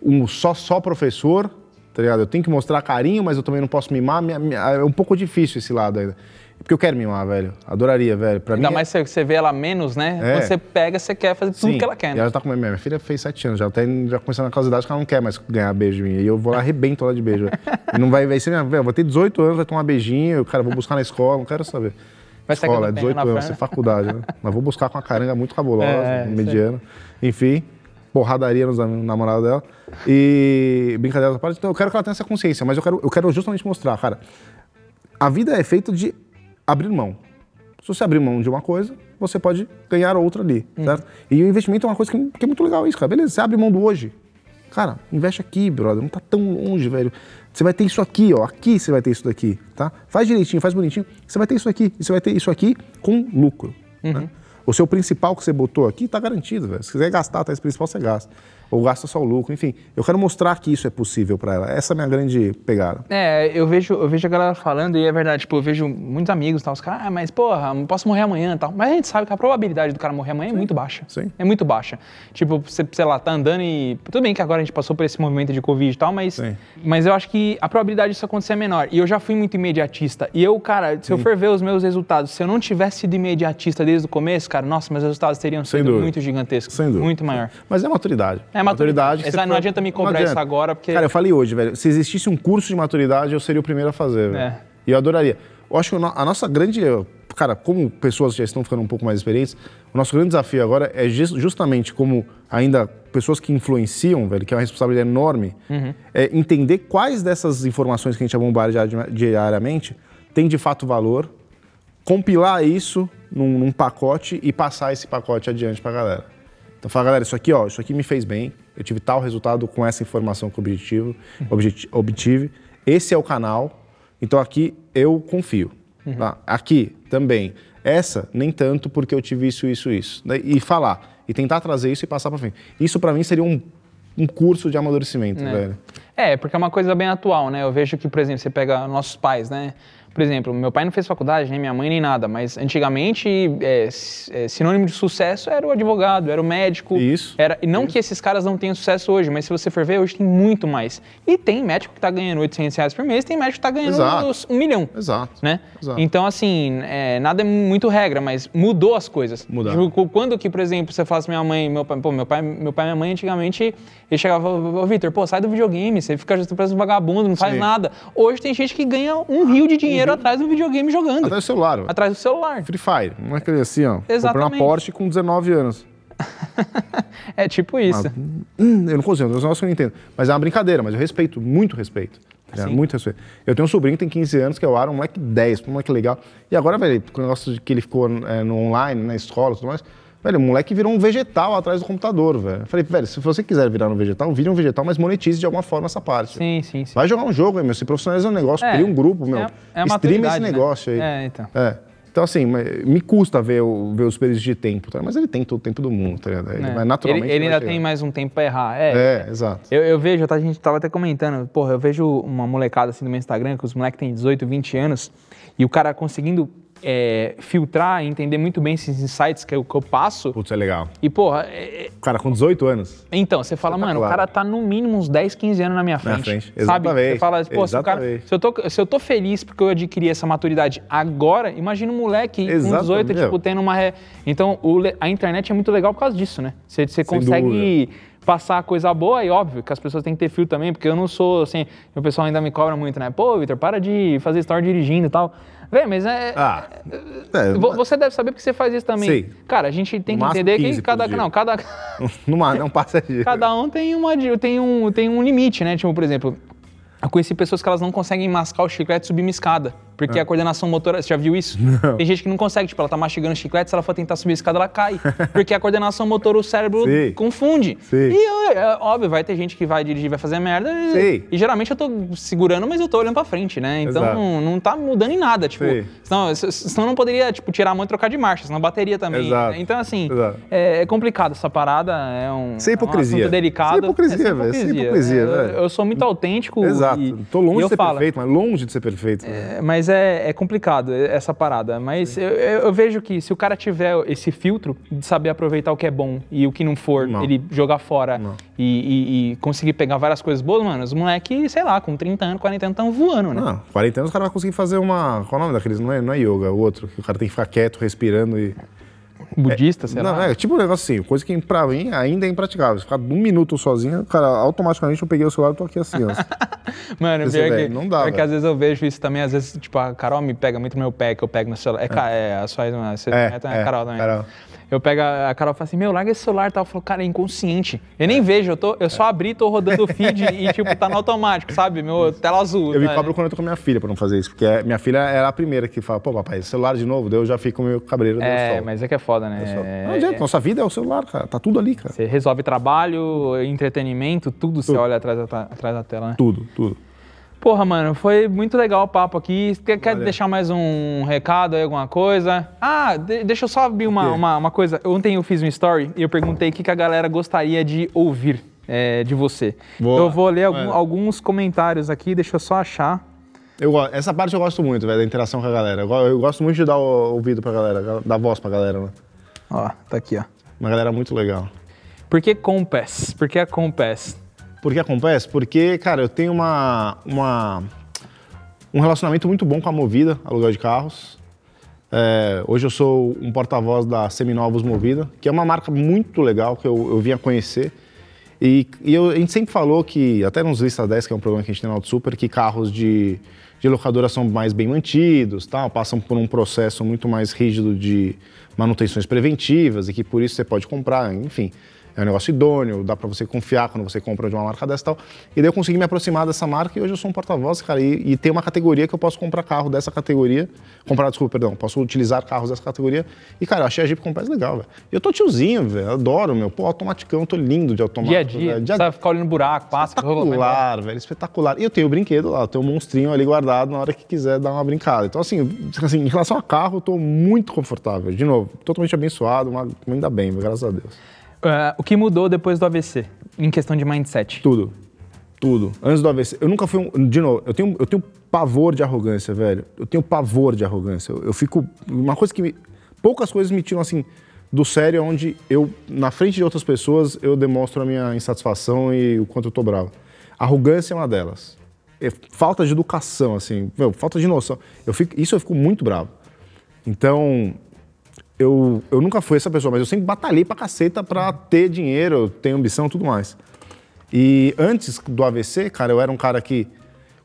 um só, só professor, tá ligado? Eu tenho que mostrar carinho, mas eu também não posso mimar. É um pouco difícil esse lado ainda. Porque eu quero mimar, velho. Adoraria, velho. Pra Ainda mim, mais se você vê ela menos, né? É. Quando você pega, você quer fazer tudo Sim, que ela quer, E né? ela tá com minha, minha filha fez sete anos, já tá já começando naquelas idades que ela não quer mais ganhar beijo de mim. E eu vou lá arrebento ela de beijo. e não vai, vai ser minha. velho, Eu vou ter 18 anos, vai tomar beijinho, cara, vou buscar na escola, não quero saber. Vai escola, é a 18 perna na anos, é faculdade, né? Mas vou buscar com uma caranga muito cabulosa, [LAUGHS] É, aí. mediana. Enfim, porradaria nos am- namorados dela. E brincadeira da parte. Então eu quero que ela tenha essa consciência, mas eu quero, eu quero justamente mostrar, cara. A vida é feita de abrir mão. Se você abrir mão de uma coisa, você pode ganhar outra ali, certo? E o investimento é uma coisa que, que é muito legal isso, cara. Beleza, você abre mão do hoje. Cara, investe aqui, brother. Não tá tão longe, velho. Você vai ter isso aqui, ó. Aqui você vai ter isso daqui, tá? Faz direitinho, faz bonitinho. Você vai ter isso aqui. E você vai ter isso aqui com lucro. né? O seu principal que você botou aqui tá garantido, velho. Se quiser gastar, tá? Esse principal você gasta. Ou gasta só o lucro. Enfim, eu quero mostrar que isso é possível pra ela. Essa é a minha grande pegada. É, eu vejo, eu vejo a galera falando, e é verdade, tipo, eu vejo muitos amigos e tal, os caras, ah, mas porra, não posso morrer amanhã e tal. Mas a gente sabe que a probabilidade do cara morrer amanhã é muito baixa. sim. É muito baixa. Tipo, você, sei lá, tá andando e. Tudo bem que agora a gente passou por esse movimento de Covid e tal, mas. Sim. Mas eu acho que a probabilidade disso acontecer é menor. E eu já fui muito imediatista. E eu, cara, se eu for ver os meus resultados, se eu não tivesse sido imediatista desde o começo, cara, nossa, meus resultados teriam Sem sido dúvida. muito gigantescos. Sem dúvida. Muito maior. Mas é maturidade. É maturidade. você não for- adianta me cobrar adianta. isso agora, porque- Cara, eu falei hoje, velho. Se existisse um curso de maturidade, eu seria o primeiro a fazer, velho. É. E eu adoraria. Eu acho que a nossa grande. Cara, como pessoas já estão ficando um pouco mais experientes, o nosso grande desafio agora é jus- justamente como ainda pessoas que influenciam, velho, que é uma responsabilidade enorme, Uhum. é entender quais dessas informações que a gente bombardear di- diariamente tem de fato valor, compilar isso num, num pacote e passar esse pacote adiante pra galera. Então fala, galera, isso aqui, ó, isso aqui me fez bem, eu tive tal resultado com essa informação que objetivo, objeti- obtive, esse é o canal, então aqui eu confio. tá? Aqui também, essa nem tanto porque eu tive isso, isso, isso. E falar, e tentar trazer isso e passar pra frente. Isso pra mim seria um, um curso de amadurecimento, velho. É, porque é uma coisa bem atual, né? Eu vejo que, por exemplo, você pega nossos pais, né? Por exemplo, meu pai não fez faculdade, nem minha mãe, nem nada, mas antigamente é, é, sinônimo de sucesso era o advogado, era o médico. Isso, Era, e não que esses caras não tenham sucesso hoje, mas se você for ver, hoje tem muito mais. E tem médico que tá ganhando 800 reais por mês, tem médico que tá ganhando Exato. uns- um milhão. Exato. Né? Exato. Então, assim, é, nada é muito regra, mas mudou as coisas. Mudaram. Tipo, Quando que, por exemplo, você fala assim, minha mãe, meu pai, pô, meu pai, meu pai e minha mãe antigamente, ele chegava, ô Vitor, pô, sai do videogame, você fica preso vagabundo, não faz Sim. nada. Hoje tem gente que ganha um rio de dinheiro atrás do videogame jogando. Até o celular. Atrás do celular. Free Fire. Não é aquele assim, ó. Comprei uma Exatamente. Porsche com 19 anos. [LAUGHS] É tipo isso. Hum, eu não consigo, é eu não entendo. Mas é uma brincadeira, mas eu respeito, muito respeito. É, Sim. muito respeito. Eu tenho um sobrinho que tem 15 anos, que é o Aaron, um moleque 10, um moleque legal. E agora, velho, com o negócio de que ele ficou é, no online, na escola e tudo mais, velho, o moleque virou um vegetal atrás do computador, velho. Eu falei, velho, se você quiser virar um vegetal, vire um vegetal, mas monetize de alguma forma essa parte. Sim, sim, sim. Vai jogar um jogo meu. Se profissionaliza um negócio, É, cria um grupo, meu. É, é a Streame esse né? negócio aí. É, então. É. Então, assim, me custa ver, o- ver os períodos de tempo, tá? mas ele tem todo o tempo do mundo, tá ligado? Ele É. vai naturalmente. Ele, ele ainda chegar. tem mais um tempo pra errar. É, É, exato. Eu, eu vejo, tá, a gente tava até comentando, porra, eu vejo uma molecada assim no meu Instagram, que os moleques têm 18, 20 anos, e o cara conseguindo é, filtrar e entender muito bem esses insights que eu, que eu passo. Putz, é legal. E, porra, é- é- O cara com 18 anos. então, você fala, mano, o cara tá no mínimo uns 10, 15 anos na minha frente. frente, Sabe? exatamente, Você fala, pô, se, o cara, se, eu tô, se eu tô feliz porque eu adquiri essa maturidade agora, imagina um moleque com Exatamente, 18, tipo, tendo uma. re- Então, o a internet é muito legal por causa disso, né? Você, você consegue passar coisa boa e óbvio que as pessoas têm que ter filtro também, porque eu não sou assim, o pessoal ainda me cobra muito, né? Pô, Vitor, para de fazer story dirigindo e tal. Vê, mas é. Ah, é, vo- Você deve saber porque você faz isso também. Sei. Cara, a gente tem No que entender 15 que cada. Não, cada. numa, não passa de. Cada um tem, uma, tem, um, tem um limite, né? Tipo, por exemplo, eu conheci pessoas que elas não conseguem mascar o chiclete e subir uma escada. Porque a coordenação motora, você já viu isso? Tem gente que não consegue, tipo, ela tá mastigando chiclete, se ela for tentar subir a escada, ela cai. [LAUGHS] Porque a coordenação motora, o cérebro Sim. confunde. Sim. E é, óbvio, vai ter gente que vai dirigir, vai fazer merda. e-. E geralmente eu tô segurando, mas eu tô olhando pra frente, né? Então Exato. não, não tá mudando em nada, tipo. Sim. Senão, se- senão eu não poderia, tipo, tirar a mão e trocar de marcha, senão bateria também. Exato. né? Então, assim, Exato. é, é complicado essa parada, é um, Sem é um hipocrisia. assunto delicado. Sem hipocrisia, É velho, sem hipocrisia, Eu- velho. Eu, sou muito autêntico. Exato. E, Tô longe eu de ser falo, perfeito, mas longe de ser perfeito. né? É, Mas é, é complicado essa parada. Mas eu, eu- vejo que se o cara tiver esse filtro de saber aproveitar o que é bom e o que não for, Não. ele jogar fora e, e- e conseguir pegar várias coisas boas, mano, os moleques, sei lá, com 30 anos, 40 anos, estão voando, né? Não, 40 anos o cara vai conseguir fazer uma. Qual é o nome daqueles? Não é, não é yoga, o outro, que o cara tem que ficar quieto, respirando e. Budista, sei não, lá. é tipo um negócio assim, coisa que pra mim ainda é impraticável. Se ficar um minuto sozinho, cara, automaticamente eu peguei o celular e tô aqui assim, ó. [LAUGHS] Mano, Esse pior, velho, que, não dá, pior que às vezes eu vejo isso também, às vezes, tipo, a Carol me pega muito no meu pé, que eu pego no celular. É, ca- é a sua irmã, você É, é, é, a Carol também. Carol. Eu pego, a a Carol fala assim, meu, larga esse celular e tal. Eu falo, cara, é inconsciente. Eu nem vejo, eu, tô, eu só abri, tô rodando o feed e, tipo, tá no automático, sabe? Meu, tela azul. Eu me tá? cobro quando eu tô com minha filha pra não fazer isso, porque é- minha filha era a primeira que fala, pô, papai, celular de novo, daí eu já fico meio cabreiro. É, mas é que é foda, né? É- Não adianta, nossa vida é o celular, cara, tá tudo ali, cara. Você resolve trabalho, entretenimento, tudo você olha atrás da, atrás da tela, né? Tudo, tudo. Porra, mano, foi muito legal o papo aqui. Quer, quer deixar mais um recado aí, alguma coisa? Ah, de- deixa eu só abrir uma, uma, uma coisa. Ontem eu fiz um story e eu perguntei o que, que a galera gostaria de ouvir é, de você. Boa. Eu vou ler algum- alguns comentários aqui, deixa eu só achar. Eu, essa parte eu gosto muito, velho, da interação com a galera. Eu, eu gosto muito de dar o ouvido pra galera, dar voz pra galera, né? Ó, tá aqui, ó. Uma galera muito legal. Por que Compass? Por que a Compass? Por que acontece? Porque, cara, eu tenho uma, uma, um relacionamento muito bom com a Movida, aluguel de carros. É, hoje eu sou um porta-voz da Seminovos Movida, que é uma marca muito legal que eu, eu vim a conhecer. E, e eu- a gente sempre falou que, até nos Lista 10, que é um programa que a gente tem na Auto Super, que carros de, de locadora são mais bem mantidos, tal, passam por um processo muito mais rígido de manutenções preventivas e que por isso você pode comprar, enfim. É um negócio idôneo, dá pra você confiar quando você compra de uma marca dessa e tal. E daí eu consegui me aproximar dessa marca e hoje eu sou um porta-voz, cara. E, e tem uma categoria que eu posso comprar carro dessa categoria. Comprar, desculpa, perdão. Posso utilizar carros dessa categoria. E, cara, eu achei a Jeep Compass legal, velho. Eu tô tiozinho, velho. Adoro, meu. Pô, automaticão, tô lindo de automático. Dia a dia, velho. Dia sabe ficar olhando buraco, passa, Espetacular, velho, espetacular. E eu tenho o brinquedo lá, eu tenho um monstrinho ali guardado na hora que quiser dar uma brincada. Então, assim, assim em relação a carro, eu tô muito confortável. De novo, totalmente abençoado, mas ainda bem, graças a Deus. É, o que mudou depois do AVC, em questão de mindset? Tudo. Tudo. Antes do AVC. Eu nunca fui um. De novo, eu tenho, eu tenho pavor de arrogância, velho. Eu tenho pavor de arrogância. Eu, eu fico. Uma coisa que me. Poucas coisas me tiram assim do sério, onde eu, na frente de outras pessoas, eu demonstro a minha insatisfação e o quanto eu tô bravo. Arrogância é uma delas. É falta de educação, assim, meu, falta de noção. Eu fico, isso eu fico muito bravo. Então, eu, eu nunca fui essa pessoa, mas eu sempre batalhei pra caceta pra ter dinheiro, ter ambição e tudo mais. E antes do AVC, cara, eu era um cara que,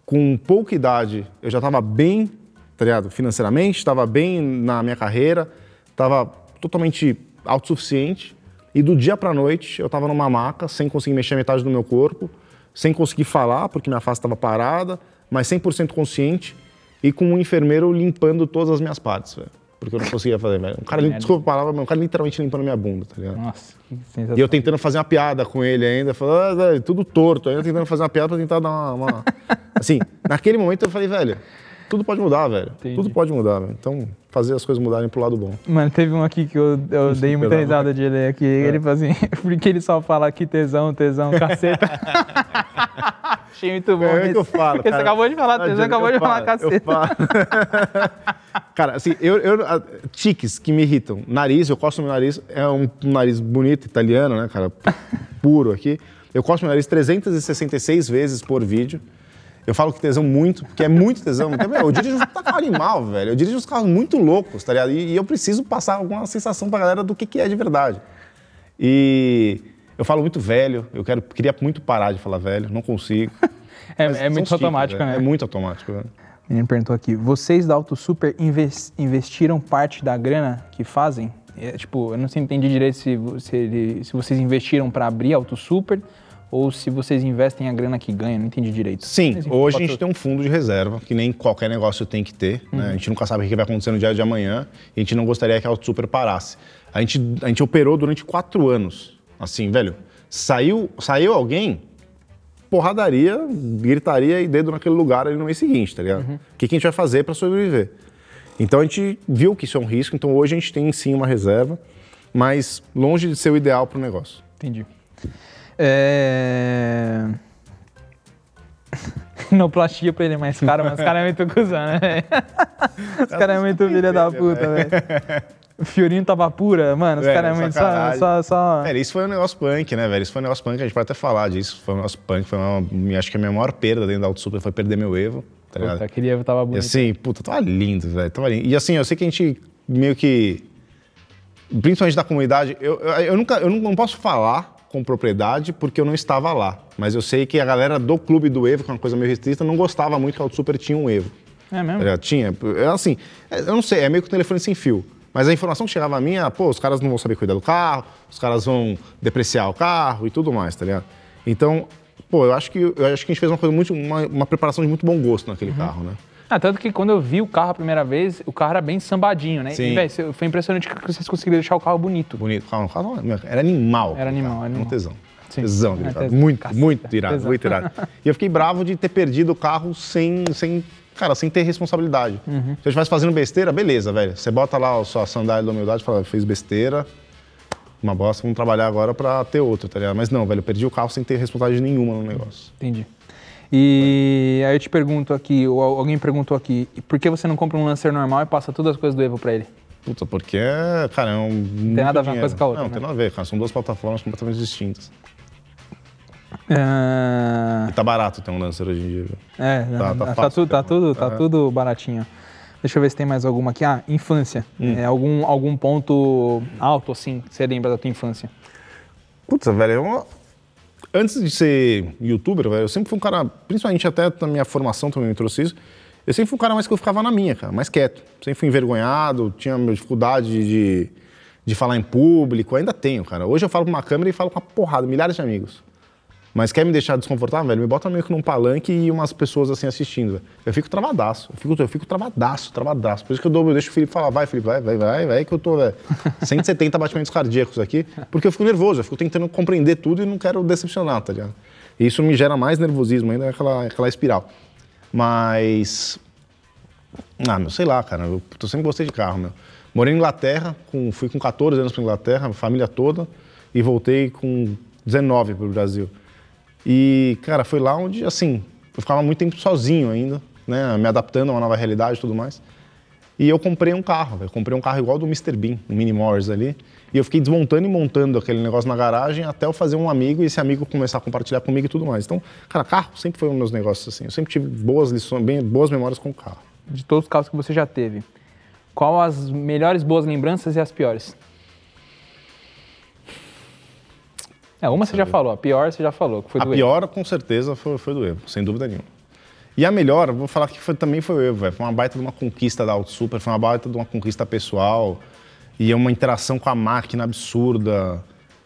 com pouca idade, eu já estava bem, tá ligado? Financeiramente, estava bem na minha carreira, estava totalmente autossuficiente. E do dia pra noite, eu estava numa maca, sem conseguir mexer metade do meu corpo, sem conseguir falar, porque minha face estava parada, mas 100% consciente, e com um enfermeiro limpando todas as minhas partes, velho. Porque eu não conseguia fazer, velho. Um cara, desculpa a palavra, mas um cara literalmente limpando minha bunda, tá ligado? Nossa, que E sensação. eu tentando fazer uma piada com ele ainda, falando, ah, tudo torto, ainda tentando fazer uma piada pra tentar dar uma, uma- [LAUGHS] Assim, naquele momento eu falei, velho, tudo pode mudar, velho. Entendi. Tudo pode mudar, velho. Então, fazer as coisas mudarem pro lado bom. Mano, teve um aqui que eu, eu dei muita risada de ler aqui. Ele falou assim, [LAUGHS] porque ele só fala aqui tesão, tesão, [LAUGHS] caceta. Achei muito bom. É o que eu falo, Porque Você cara. acabou de falar Não tesão, acabou de falar falo, eu caceta. falo. [LAUGHS] Cara, assim, eu, eu, tiques que me irritam. Nariz, eu costo meu nariz, é um, um nariz bonito, italiano, né, cara? Puro aqui. Eu costo meu nariz 366 vezes por vídeo. Eu falo que tesão muito, porque é muito tesão. Porque, meu, eu dirijo um carro animal, velho. Eu dirijo uns carros muito loucos, tá ligado? E, e eu preciso passar alguma sensação pra galera do que, que é de verdade. E eu falo muito velho, eu quero, queria muito parar de falar velho, não consigo. [LAUGHS] É, é muito tiques, automático, velho. né? É muito automático, velho. O menino perguntou aqui, vocês da Auto Super inves- investiram parte da grana que fazem? É, tipo, eu não sei, entendi direito se, se, se vocês investiram para abrir a Auto Super ou se vocês investem a grana que ganham, não entendi direito. Sim, Mas, enfim, hoje a gente tem um fundo de reserva, que nem qualquer negócio tem que ter. né? A gente nunca sabe o que vai acontecer no dia de amanhã e a gente não gostaria que a Auto Super parasse. A gente, a gente operou durante quatro anos. Assim, velho, saiu, saiu alguém, porradaria, gritaria e dedo naquele lugar ali no mês seguinte, tá ligado? O que, que a gente vai fazer para sobreviver? Então a gente viu que isso é um risco, então hoje a gente tem sim uma reserva, mas longe de ser o ideal para o negócio. Entendi. É... [LAUGHS] Noplastia pra ele é mais caro, mas os caras é muito cuzão, né? velho? [LAUGHS] Os caras é muito filha da puta, velho. Fiorinho tava pura, mano, os Velho, caras é muito só, sacanagem. só, só... Velho, isso foi um negócio punk, né, velho? Isso foi um negócio punk, a gente pode até falar disso. Foi um negócio punk, foi uma, acho que a minha maior perda dentro da Auto Super foi perder meu Evo, tá ligado? Puta, queria eu tava E bonito. assim, puta, tava lindo, velho, tava lindo. E assim, eu sei que a gente meio que, principalmente da comunidade, eu, eu, eu nunca, eu não, não posso falar com propriedade porque eu não estava lá. Mas eu sei que a galera do clube do Evo, que é uma coisa meio restrita, não gostava muito que a Auto Super tinha um Evo. É mesmo? ligado? Tinha. É assim, é, eu não sei, é meio que o telefone sem fio. Mas a informação que chegava a mim era, pô, os caras não vão saber cuidar do carro, os caras vão depreciar o carro e tudo mais, tá ligado? Então, pô, eu acho que, eu acho que a gente fez uma coisa muito, uma, uma preparação de muito bom gosto Uhum. naquele carro, né? Ah, tanto que quando eu vi o carro a primeira vez, o carro era bem sambadinho, né? Sim. E, velho, foi impressionante que vocês conseguiram deixar o carro bonito. Bonito. Calma, meu, era animal. Era animal, carro, era animal. Um tesão. Sim. Tesão, É, carro. tesão. Muito, Caceta. muito irado, Tesão. muito irado. E eu fiquei bravo de ter perdido o carro sem, sem cara, sem ter responsabilidade. Uhum. Se eu estivesse fazendo besteira, beleza, velho. Você bota lá a sua sandália da humildade e fala, fez besteira, uma bosta, vamos trabalhar agora pra ter outro, tá ligado? Mas não, velho, eu perdi o carro sem ter responsabilidade nenhuma no negócio. Entendi. E aí eu te pergunto aqui, ou alguém perguntou aqui, por que você não compra um Lancer normal e passa todas as coisas do Evo pra ele? Puta, porque, é, cara, é um. Não tem nada a ver uma coisa com a outra, Não, né? tem nada a ver, cara. São duas plataformas completamente distintas. Ah, E tá barato ter um Lancer hoje em dia, viu? É, Tá- tá tá, fácil tudo, tá, tudo, tá Aham. tudo baratinho. Deixa eu ver se tem mais alguma aqui. Ah, infância. Hum. É, algum, algum ponto alto, assim, que você lembra da tua infância? Putz, velho, eu, antes de ser youtuber, eu sempre fui um cara, principalmente até na minha formação também me trouxe isso, eu sempre fui um cara mais que eu ficava na minha, cara, mais quieto. Sempre fui envergonhado, tinha dificuldade de, de falar em público, ainda tenho, cara. Hoje eu falo com uma câmera e falo com uma porrada, milhares de amigos. Mas quer me deixar desconfortável, velho? Me bota meio que num palanque e umas pessoas assim assistindo, velho. Eu fico travadaço, eu fico, eu fico travadaço, travadaço. Por isso que eu, dou, eu deixo o Felipe falar, vai, Felipe, vai, vai, vai, vai, que eu tô, velho. [LAUGHS] 170 batimentos cardíacos aqui, porque eu fico nervoso, eu fico tentando compreender tudo e não quero decepcionar, tá ligado? E isso me gera mais nervosismo ainda, aquela, aquela espiral. Mas. Ah, meu, sei lá, cara. Eu tô- sempre gostei de carro, meu. Morei na Inglaterra, com, fui com 14 anos pra Inglaterra, família toda, e voltei com 19 pro Brasil. E, cara, foi lá onde, assim, eu ficava muito tempo sozinho ainda, né? Me adaptando a uma nova realidade e tudo mais. E eu comprei um carro, velho. Comprei um carro igual do Mr. Bean, um Mini Morris ali. E eu fiquei desmontando e montando aquele negócio na garagem até eu fazer um amigo e esse amigo começar a compartilhar comigo e tudo mais. Então, cara, carro sempre foi um dos meus negócios assim. Eu sempre tive boas lições, bem, boas memórias com o carro. De todos os carros que você já teve, qual as melhores boas lembranças e as piores? É, uma você já falou, a pior você já falou, que foi A do Evo. pior, com certeza, foi, foi do Evo, sem dúvida nenhuma. E a melhor, vou falar que foi- também foi o Evo, velho. Foi uma baita de uma conquista da Auto Super, foi uma baita de uma conquista pessoal. E é uma interação com a máquina absurda.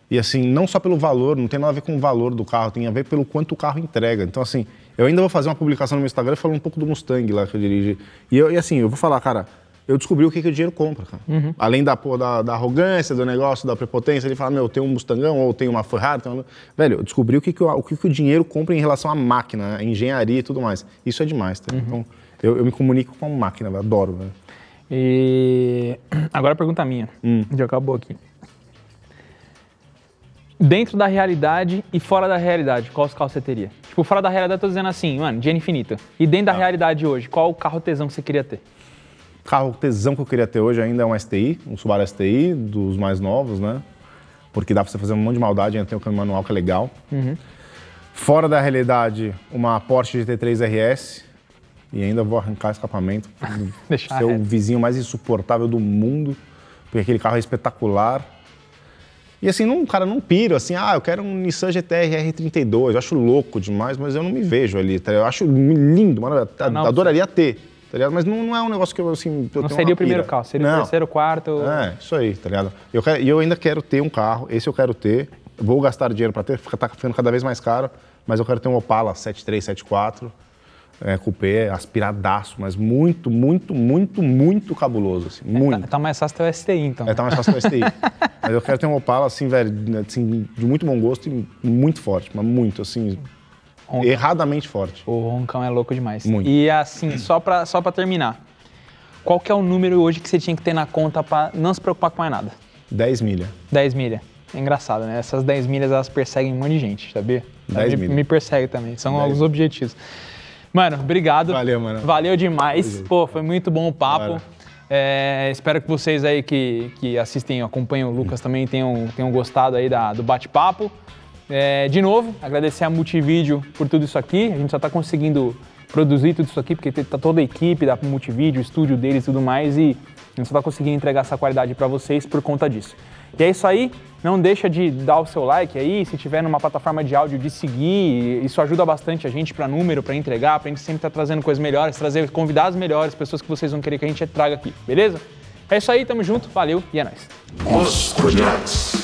E assim, não só pelo valor, não tem nada a ver com o valor do carro, tem a ver pelo quanto o carro entrega. Então, assim, eu ainda vou fazer uma publicação no meu Instagram falando um pouco do Mustang lá que eu dirigi. E, eu, e assim, eu vou falar, cara, eu descobri o que, que o dinheiro compra, cara. Além da, da, da arrogância, do negócio, da prepotência, ele fala, meu, eu tenho um Mustangão ou tenho uma Ferrari. Tenho uma... Velho, eu descobri o que, que, o, o que, que o dinheiro compra em relação à máquina, à engenharia e tudo mais. Isso é demais, tá? Então, eu, eu me comunico com a máquina, velho, adoro, velho. E [CLEARS THROAT] agora a pergunta minha. Hum. Já acabou aqui. Dentro da realidade e fora da realidade, qual os carros você teria? Tipo, fora da realidade, eu tô dizendo assim, mano, dinheiro infinito. E dentro da Tá. realidade hoje, qual o carro tesão que você queria ter? Carro tesão que eu queria ter hoje ainda é um STI, um Subaru STI, dos mais novos, né? Porque dá pra você fazer um monte de maldade, ainda tem o câmbio manual que é legal. Fora da realidade, uma Porsche GT3 RS. E ainda vou arrancar escapamento. [LAUGHS] Deixar ser o vizinho mais insuportável do mundo, porque aquele carro é espetacular. E assim, não, cara, não piro, assim, ah, eu quero um Nissan GTR R32, eu acho louco demais, mas eu não me vejo ali, tá? Eu acho lindo, mano, adoraria ter, tá ligado? Mas não, não é um negócio que eu, assim, eu Não seria o primeiro pira. carro, seria o Não. terceiro, quarto. É, isso aí, tá ligado? Eu E eu, ainda quero ter um carro, esse eu quero ter, vou gastar dinheiro pra ter, tá ficando cada vez mais caro, mas eu quero ter um Opala 73, 74, é, coupé, aspiradaço, mas muito, muito, muito, muito cabuloso, assim, muito. Tá, tá mais fácil ter o STI, então. É, tá mais fácil do STI. [LAUGHS] mas eu quero ter um Opala, assim, velho, assim, de muito bom gosto e muito forte, mas muito, assim, Ronca. erradamente forte. O Roncão é louco demais. Muito. E assim, só pra, só pra terminar. Qual que é o número hoje que você tinha que ter na conta pra não se preocupar com mais nada? 10 milha. 10 milha. É engraçado, né? Essas 10 milhas, elas perseguem um monte de gente, sabia? 10 me, me persegue também. São 10. os objetivos. Mano, obrigado. Valeu, mano. Valeu demais. Pô, foi muito bom o papo. É, espero que vocês aí que, que assistem, acompanham o Lucas também tenham, tenham gostado aí da- do bate-papo. É, de novo, agradecer a Multivídeo por tudo isso aqui. A gente só está conseguindo produzir tudo isso aqui porque tá toda a equipe da Multivídeo, o estúdio deles e tudo mais e a gente só está conseguindo entregar essa qualidade para vocês por conta disso. E é isso aí. Não deixa de dar o seu like aí, se tiver numa plataforma de áudio, de seguir. Isso ajuda bastante a gente para número, para entregar, para a gente sempre estar trazendo coisas melhores, trazer convidados melhores, pessoas que vocês vão querer que a gente traga aqui, beleza? É isso aí, tamo junto, valeu e é nóis. Os Podcast.